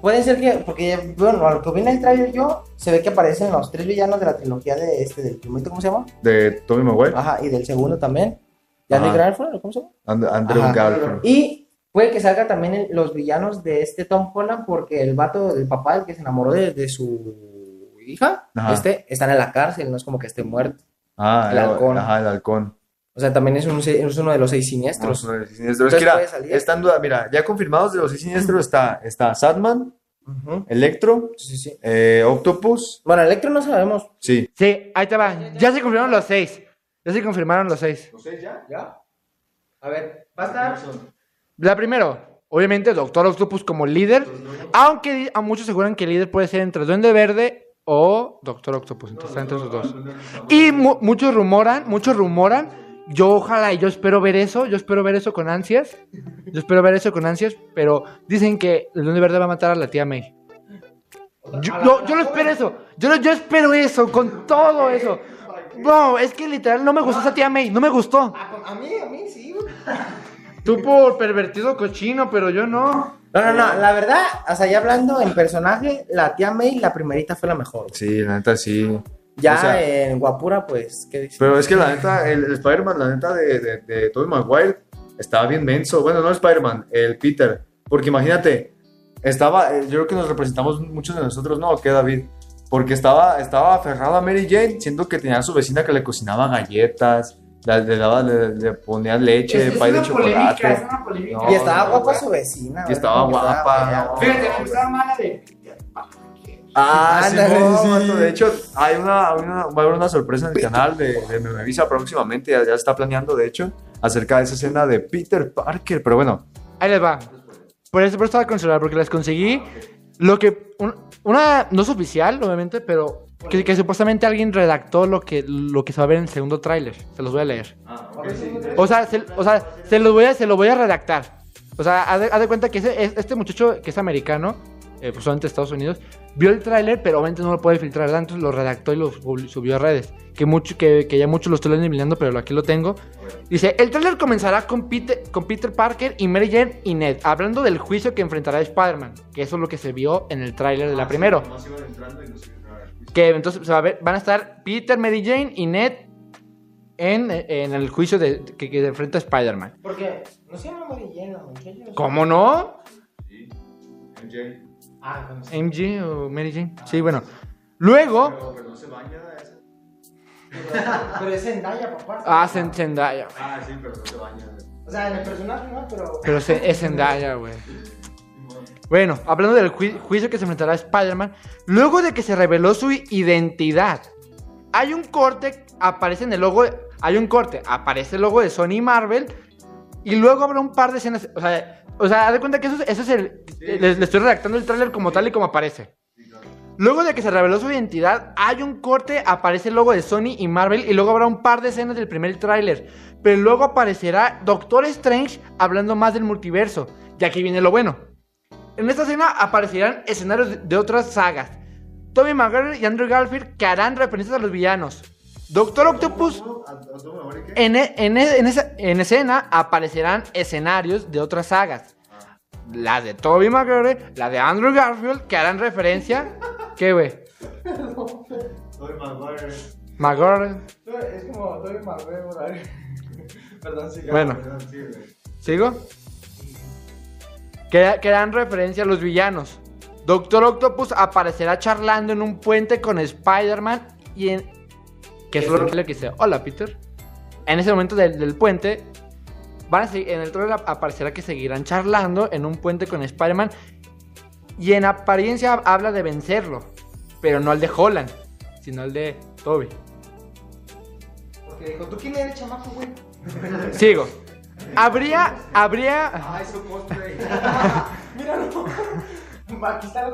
puede ser que, porque bueno, a lo que vi en el trailer yo, se ve que aparecen los tres villanos de la trilogía de este, del primero, ¿cómo se llama? De Tobey Maguire, Ajá, y del segundo también. ¿De. Andrew Garfield, ¿cómo se llama? And- Andrew Ajá. Garfield. Y puede que salga también el- los villanos de este Tom Holland, porque el vato, el papá, el que se enamoró de, de su hija, Ajá. este, están en la cárcel, no es como que esté muerto. Ah, El halcón. Ajá, el halcón. O sea, también es, un, es uno de los seis siniestros. Vamos a ver, siniestros. Entonces Es que, mira, puede salir. está en duda. Mira, ya confirmados de los seis siniestros está, está Sadman. Electro, Sí, sí. eh, Octopus. Bueno, Electro no sabemos. Sí. Sí, ahí te va. Ya se confirmaron los seis. Ya se confirmaron los seis. ¿Los seis ya? ¿Ya? A ver, va a estar. La primero, obviamente, Doctor Octopus como líder. Aunque a muchos aseguran que el líder puede ser entre Duende Verde o Doctor Octopus. Entonces está entre esos dos. Y mu- muchos rumoran, muchos rumoran. Yo ojalá y yo espero ver eso. Yo espero ver eso con ansias. Yo espero ver eso con ansias. Pero dicen que el Duende Verde va a matar a la tía May. Yo, yo, yo lo espero eso. Yo, lo- yo espero eso, con todo eso. No, es que literal no me gustó esa tía May. No me gustó. A mí, a mí sí. Tú por pervertido cochino, pero yo no. No, no, no, la verdad, o sea, ya hablando en personaje, la tía May, la primerita fue la mejor. Sí, la neta sí. Ya O sea- en Guapura, pues, ¿qué dices? Pero es que la neta, el, el Spider-Man, la neta de, de, de Tobey Maguire estaba bien menso. Bueno, no el Spider-Man, el Peter. Porque imagínate, estaba, eh, yo creo que nos representamos muchos de nosotros, ¿no? ¿Qué, David? Porque estaba, estaba aferrado a Mary Jane, siendo que tenía a su vecina que le cocinaba galletas, Le, le, daba- le- le ponía leche, Es- es pay de una polémica, es chocolate. una polémica. No, y estaba no, guapa su vecina. Y estaba guapa. Fíjate, me gustaba más la de. Ah, sí, Ándale, no, sí. de hecho, hay una, hay una- va a haber una sorpresa en el canal de, de Memevisa próximamente, ya, ya está planeando, de hecho, acerca de esa escena de Peter Parker, pero bueno, Ahí les va. Por eso, por eso estaba con celular, porque les conseguí lo que. un- una. No es oficial, obviamente, pero. Que, que supuestamente alguien redactó lo que, lo que se va a ver en el segundo tráiler. Se los voy a leer. O sea, se, o sea, se lo voy a, se lo voy a redactar. O sea, haz de, haz de cuenta que ese- es- este muchacho que es americano, eh, pues solamente Estados Unidos, vio el tráiler, pero obviamente no lo puede filtrar, ¿verdad? Entonces lo redactó y lo subió a redes. Que, mucho, que, que ya muchos lo estoy eliminando, pero aquí lo tengo. Dice, el tráiler comenzará con Peter, con Peter Parker y Mary Jane y Ned, hablando del juicio que enfrentará Spider-Man, que eso es lo que se vio en el tráiler de la primero. Que entonces se va a ver, van a estar Peter, Mary Jane y Ned en, en el juicio de, que, que enfrenta Spider-Man. Porque no se llama Mary Jane, muchacha. ¿Cómo no? Ah, no sé. MJ o Mary Jane. Sí, bueno. Luego, Pero no se baña esa. [LAUGHS] Pero es Zendaya, papá. ah, Zen- Zendaya. Ah, sí, pero no se baña. O sea, en el personaje no, pero. Pero es Zendaya, güey. Bueno, hablando del ju- juicio que se enfrentará a Spider-Man, luego de que se reveló su identidad, hay un corte, aparece en el logo, hay un corte, aparece el logo de Sony y Marvel, y luego habrá un par de escenas, o sea, o sea, haz de cuenta que eso, es- eso es el, le, le estoy redactando el tráiler como tal y como aparece. Luego de que se reveló su identidad, hay un corte, aparece el logo de Sony y Marvel y luego habrá un par de escenas del primer tráiler. Pero luego aparecerá Doctor Strange hablando más del multiverso. Y aquí viene lo bueno. En esta escena aparecerán escenarios de, otras sagas. Tobey Maguire y Andrew Garfield que harán referencias a los villanos. Doctor Octopus en, e- en e- en esa, en escena aparecerán escenarios de otras sagas. La de Tobey Maguire, la de Andrew Garfield, que harán referencia. ¿Qué, güey? Maguire. Es como Tobey Maguire. Perdón. Bueno. ¿Sigo? Que, que dan referencia a los villanos. Doctor Octopus aparecerá charlando en un puente con Spider-Man y en... Que es lo que dice, hola Peter. En ese momento del, del puente, van a seguir- en el trailer ap- aparecerá que seguirán charlando en un puente con Spider-Man y en apariencia habla de vencerlo, pero no al de Holland, sino al de Toby. Porque dijo, ¿tú quién eres, chamaco, güey? [LAUGHS] Sigo. Habría, habría... Ay, su cosplay. Míralo. Aquí está.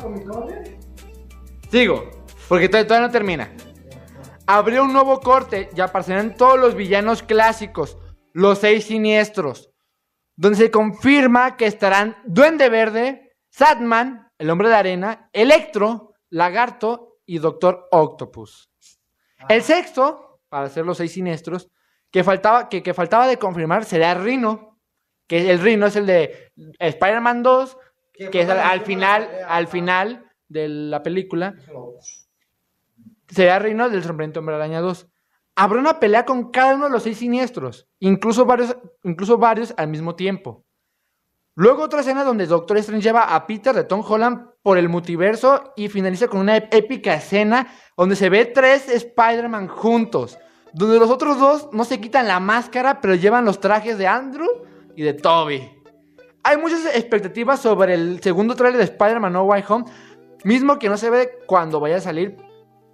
Sigo, porque todavía no termina. Habría un nuevo corte y aparecerán todos los villanos clásicos, los seis siniestros, donde se confirma que estarán Duende Verde, Sadman, el hombre de arena, Electro, Lagarto y Doctor Octopus. El sexto, para ser los seis siniestros, que faltaba, que, que faltaba de confirmar sería Rhino, que el Rhino es el de Spider-Man 2, que es al, al final, al final de la película, será Reino del Sorprendente Hombre Araña 2. Habrá una pelea con cada uno de los seis siniestros, incluso varios, incluso varios al mismo tiempo. Luego otra escena donde Doctor Strange lleva a Peter de Tom Holland por el multiverso y finaliza con una ép- épica escena donde se ve tres Spider-Man juntos, donde los otros dos no se quitan la máscara pero llevan los trajes de Andrew y de Toby. Hay muchas expectativas sobre el segundo trailer de Spider-Man No Way Home, mismo que no se ve cuando vaya a salir,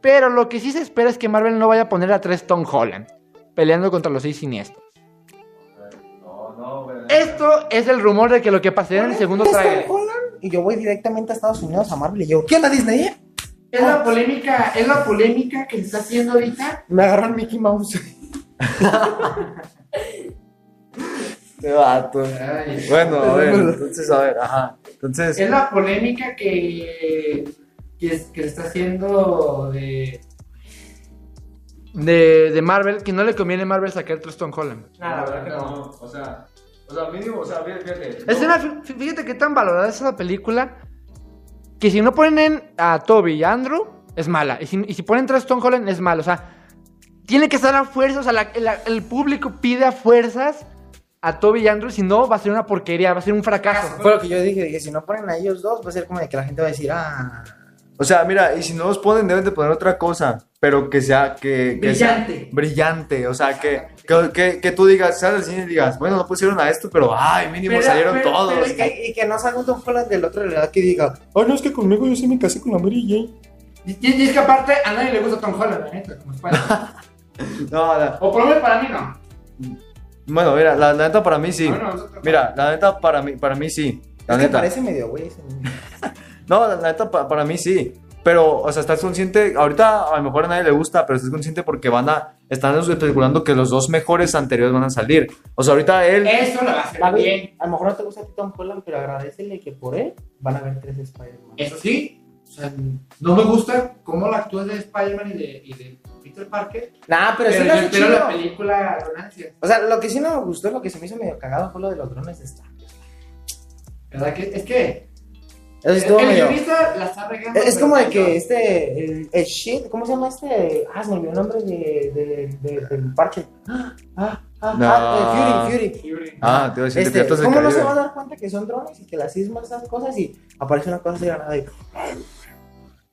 pero lo que sí se espera es que Marvel no vaya a poner a tres Tom Holland peleando contra los seis siniestros. No, no. Esto es el rumor de que lo que pasará en el segundo ¿Es Tom trailer. Holland? Y yo voy directamente a Estados Unidos a Marvel y yo, ¿qué onda Disney? eh? Es la polémica, es la polémica que se está haciendo ahorita. Me agarran Mickey Mouse. [LAUGHS] Este vato. Bueno, a ver, [LAUGHS] entonces, a ver, ajá. Entonces, Es la polémica que, que, que se está haciendo de, de, de Marvel, que no le conviene a Marvel sacar tres Tom Holland. Nada, la verdad que no. O sea, o sea, mínimo, o sea, fíjate. Es una, fí- fíjate que tan valorada es esa película que si no ponen a Toby y a Andrew, es mala. Y si, y si ponen tres Tom Holland, es malo. O sea, tiene que estar a fuerzas. O sea, la- la- el público pide a fuerzas a Toby y Andrew. Si no, va a ser una porquería, va a ser un fracaso. Fue lo que yo dije, dije, si no ponen a ellos dos, va a ser como de que la gente va a decir, ah... O sea, mira, y si no los ponen, deben de poner otra cosa, pero que sea, que, que sea Brillante. brillante, o sea, que, Que, que, que tú digas, sales al cine y digas, bueno, no pusieron a esto, pero ay, mínimo Pero- salieron pero- todos. Y que, y que no salga un Tom Holland del otro de la edad que diga, ay, no, es que conmigo yo sí me casé con la Mary Jane. Y, y es que aparte a nadie le gusta Tom Holland, la neta, como. [LAUGHS] No, la- O por lo menos para mí no. bueno, mira, la, la neta para mí sí. Bueno, nosotros- Mira, la neta para mí, para mí sí. La Es que neta. parece medio güey. [LAUGHS] No, la, neta pa- para mí sí. Pero, o sea, estás consciente, ahorita a lo mejor a nadie le gusta, pero estás consciente porque van a, están especulando que los dos mejores anteriores van a salir. O sea, ahorita él, Eso lo va a hacer A bien. a lo mejor no te gusta a ti Tom Holland, pero agradecele que por él van a haber tres Spider-Man. Eso sí, o sea, no me gusta cómo la actúa de Spider-Man y de, y de Peter Parker. Nah, pero, Pero, sí lo yo hace espero chido. la película Ronancia. O sea, lo que sí no me gustó, lo que se me hizo medio cagado fue lo de los drones de Stark. ¿Verdad que? Es que Eso el, estuvo el medio... guionista la está regando. Es, como de que este, el, el shit, ¿cómo se llama este? Ah, se me olvidó el nombre de, de, de- del parche. Ah, ah, ah, No. ah, Fury, Fury. Fury. ah, te voy a decir, Este, ¿Cómo no se va a dar cuenta que son drones y que las sismas esas cosas y aparece una cosa así de la nada y...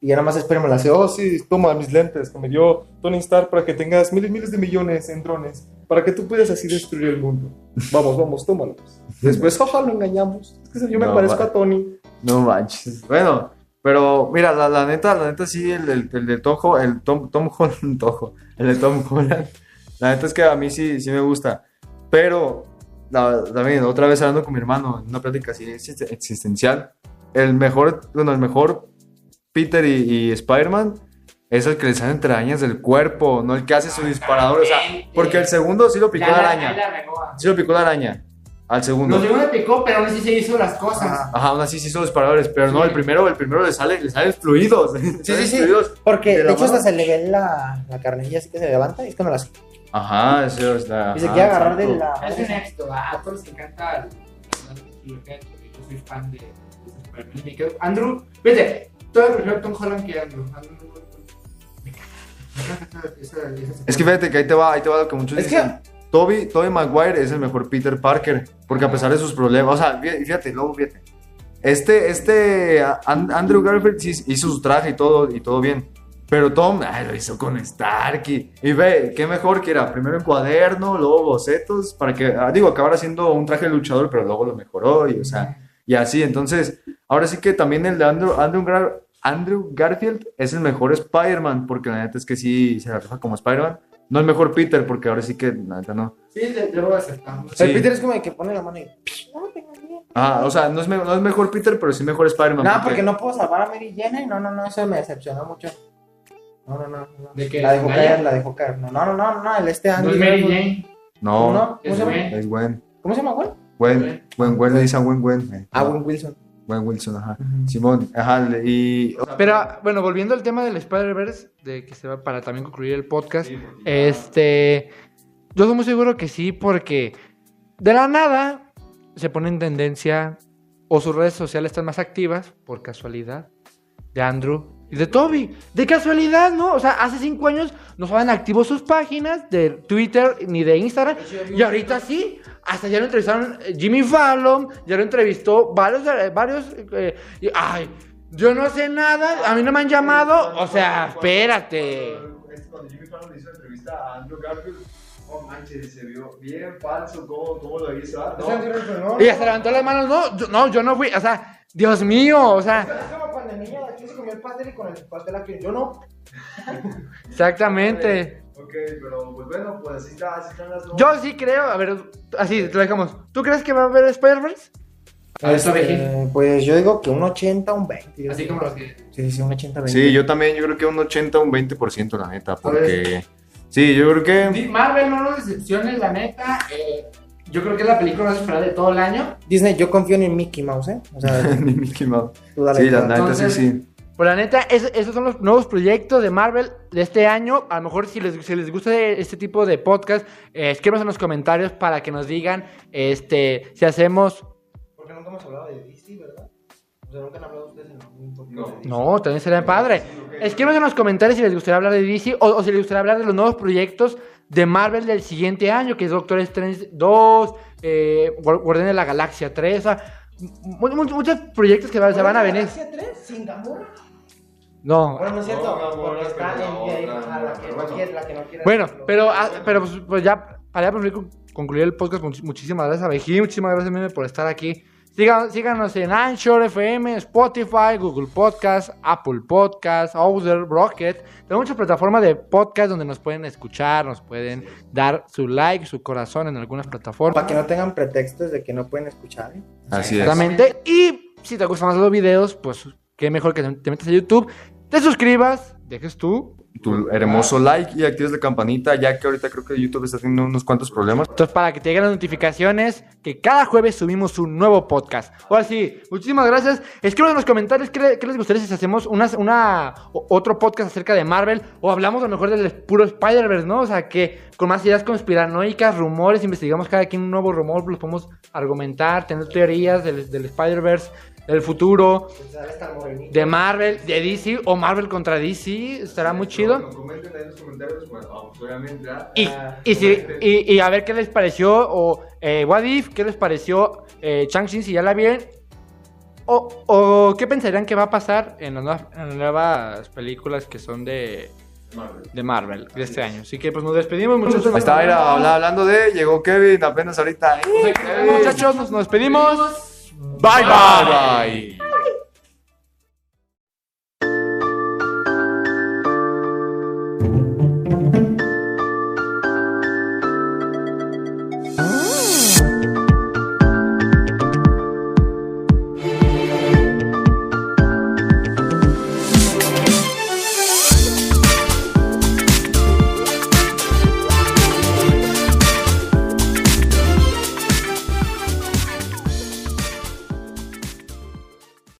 Y ya nada más esperemos la hace, oh sí, toma mis lentes que me dio Tony Stark para que tengas miles y miles de millones en drones, para que tú puedas así destruir el mundo. Vamos, vamos, tómalos. Después, jaja, lo engañamos. Es que yo me No, parezco va. a Tony. No manches. Bueno, pero mira, la, la neta, la neta sí, el, el, el de Tojo, el Tom, Tom Holland, [LAUGHS] Tojo, el de Tom Holland, la neta es que a mí sí, sí me gusta. Pero, la- también, otra vez hablando con mi hermano, en una plática así exist- existencial, el mejor, bueno, el mejor Peter y, y Spider-Man es el que le salen telarañas del cuerpo, no el que hace su disparador. O sea, porque el segundo sí lo picó la araña. Sí lo picó la araña. Al segundo. Los segundos picó, pero aún así se hizo las cosas. Ajá. Aún así sí hizo disparadores, pero no, el primero, el primero le sale, le salen fluidos. [LAUGHS] Sí, sí, sí. Porque De hecho hasta se le ve la, la carnilla así que se levanta y es cuando las... Ajá, eso es la. Y se ajá, quiere agarrar de la... Es un éxito, a todos les encanta el- el- el- el- Yo soy fan de, Andrew, vete, prefiero a Tom Holland que Andrew. Andrew me encanta. Me encanta esa- esa- esa- Es que fíjate que ahí te va, ahí te va lo que muchos Es dicen. Toby, Toby Maguire es el mejor Peter Parker, porque a pesar de sus problemas, o sea, fí- fíjate, luego fíjate. Este, este, An- Andrew Garfield hizo su traje y todo, y todo bien. Pero Tom, ay, lo hizo con Stark y, ve, qué mejor que era, primero en cuaderno, luego bocetos, para que, ah, digo, acabara siendo un traje de luchador, pero luego lo mejoró y, o sea, y así, entonces, ahora sí que también el de Andrew, Andrew Garfield es el mejor Spider-Man, porque la neta es que sí se la rifa como Spider-Man. No el mejor Peter, porque ahora sí que no. Sí, de- debo de aceptarlo. Sí. El Peter es como el que pone la mano y... No, tengo miedo. Ah, o sea, no es, me- no es mejor Peter, pero sí mejor Spider-Man. No, porque no puedo salvar a Mary Jane. No, no, no, eso me decepcionó mucho. No, no, no. no. ¿De qué? La dejó caer, la dejó caer. No, no, no, no, no, el este No Andy. es Mary. Jane. No, ¿No? ¿Cómo Es se llama? Gwen. es Gwen. ¿Cómo se llama, güey? Gwen, Gwen, Gwen le dice a Gwen Gwen. eh. Ah, Gwen Wilson. Gwen Wilson, ajá. Simón, ajá, y... Pero bueno, volviendo al tema del Spider-Verse, de que se va para también concluir el podcast, este, yo estoy muy seguro que sí, porque de la nada se pone en tendencia o sus redes sociales están más activas, por casualidad, de Andrew y de Toby. De casualidad, ¿no? O sea, hace cinco años no estaban activos sus páginas de Twitter ni de Instagram, y ahorita sí. Hasta ya lo entrevistaron eh, Jimmy Fallon, ya lo entrevistó varios, eh, varios, eh, y, ay, yo no sé nada, a mí no me han llamado, o sea, espérate. Cuando Jimmy Fallon le hizo la entrevista a Andrew Garfield, oh manches, se vio bien falso cómo, cómo lo hizo. ah, no. Y hasta levantó las manos, no, yo, no, yo no fui, o sea, Dios mío, o sea, Es como cuando el niño de aquí se comió el pastel y con el pastel aquí. Yo no. exactamente. Ok, pero pues bueno, pues así, está, así están las Yo sí creo, a ver, así, te lo dejamos. ¿Tú crees que va a haber Spider-Verse? Este, pues yo digo que un 80, un 20. yo Así como los que... Sí, sí, un 80, 20. Sí, yo también, yo creo que un 80, un 20% la neta, porque... Sí, yo creo que... Marvel no nos decepciones, la neta. eh, yo creo que es la película más esperada de todo el año. Disney, yo confío en Mickey Mouse, ¿eh? O sea, [LAUGHS] Ni Mickey Mouse. tú dale. Sí, la neta sí, Entonces- sí. Pues la neta, es- esos son los nuevos proyectos de Marvel de este año. A lo mejor si les, si les gusta este tipo de podcast, eh, escríbanos en los comentarios para que nos digan este, si hacemos... Porque nunca hemos hablado de DC, ¿verdad? O sea, nunca han hablado ustedes en algún podcast. No, también sería padre. Escríbanos en los comentarios si les gustaría hablar de DC o, o si les gustaría hablar de los nuevos proyectos de Marvel del siguiente año, que es Doctor Strange 2, eh, Guar- Guardianes de la Galaxia 3, o sea, mu- mu- muchos proyectos que se van a venir. ¿Galaxia 3? ¿Sin Gamora? No, Bueno, no es cierto, No, porque está pero en la que pero no quiere, la que no quiere. Bueno, pero, ah, pero pues, pues ya para ya concluir el podcast, much- muchísimas gracias a Bejí, muchísimas gracias Meme por estar aquí. Síganos en Anchor FM, Spotify, Google Podcast, Apple Podcast, Outzer, Rocket. Tenemos muchas plataformas de podcast donde nos pueden escuchar, nos pueden dar su like, su corazón en algunas plataformas. Para que no tengan pretextos de que no pueden escuchar. ¿eh? Así es. Exactamente. Y si te gustan más los videos, pues qué mejor que te metas a YouTube, te suscribas, dejes tú. Tu hermoso like y actives la campanita, ya que ahorita creo que YouTube está teniendo unos cuantos problemas. Entonces, para que te lleguen las notificaciones, que cada jueves subimos un nuevo podcast. Ahora sí, muchísimas gracias. Escriban en los comentarios qué, le- qué les gustaría si hacemos una, una, otro podcast acerca de Marvel o hablamos a lo mejor del puro Spider-Verse, ¿no? O sea, que con más ideas conspiranoicas, rumores, investigamos cada quien un nuevo rumor, los podemos argumentar, tener teorías del, del Spider-Verse, del futuro, de Marvel, de DC o Marvel contra DC. Estará muy chido. Comenten ahí en los comentarios, pues, obviamente. Y, y, si- y- y a ver qué les pareció, o eh, What If, qué les pareció eh, Shang-Chi, si ya la vieron, o, o qué pensarían que va a pasar en las, nuevas, en las nuevas películas que son de, de Marvel de este año. Así que pues nos despedimos, muchachos. Ahí está, mira, habla- hablando de, llegó Kevin apenas ahorita. Muchachos, nos, nos despedimos. Bye, bye. bye.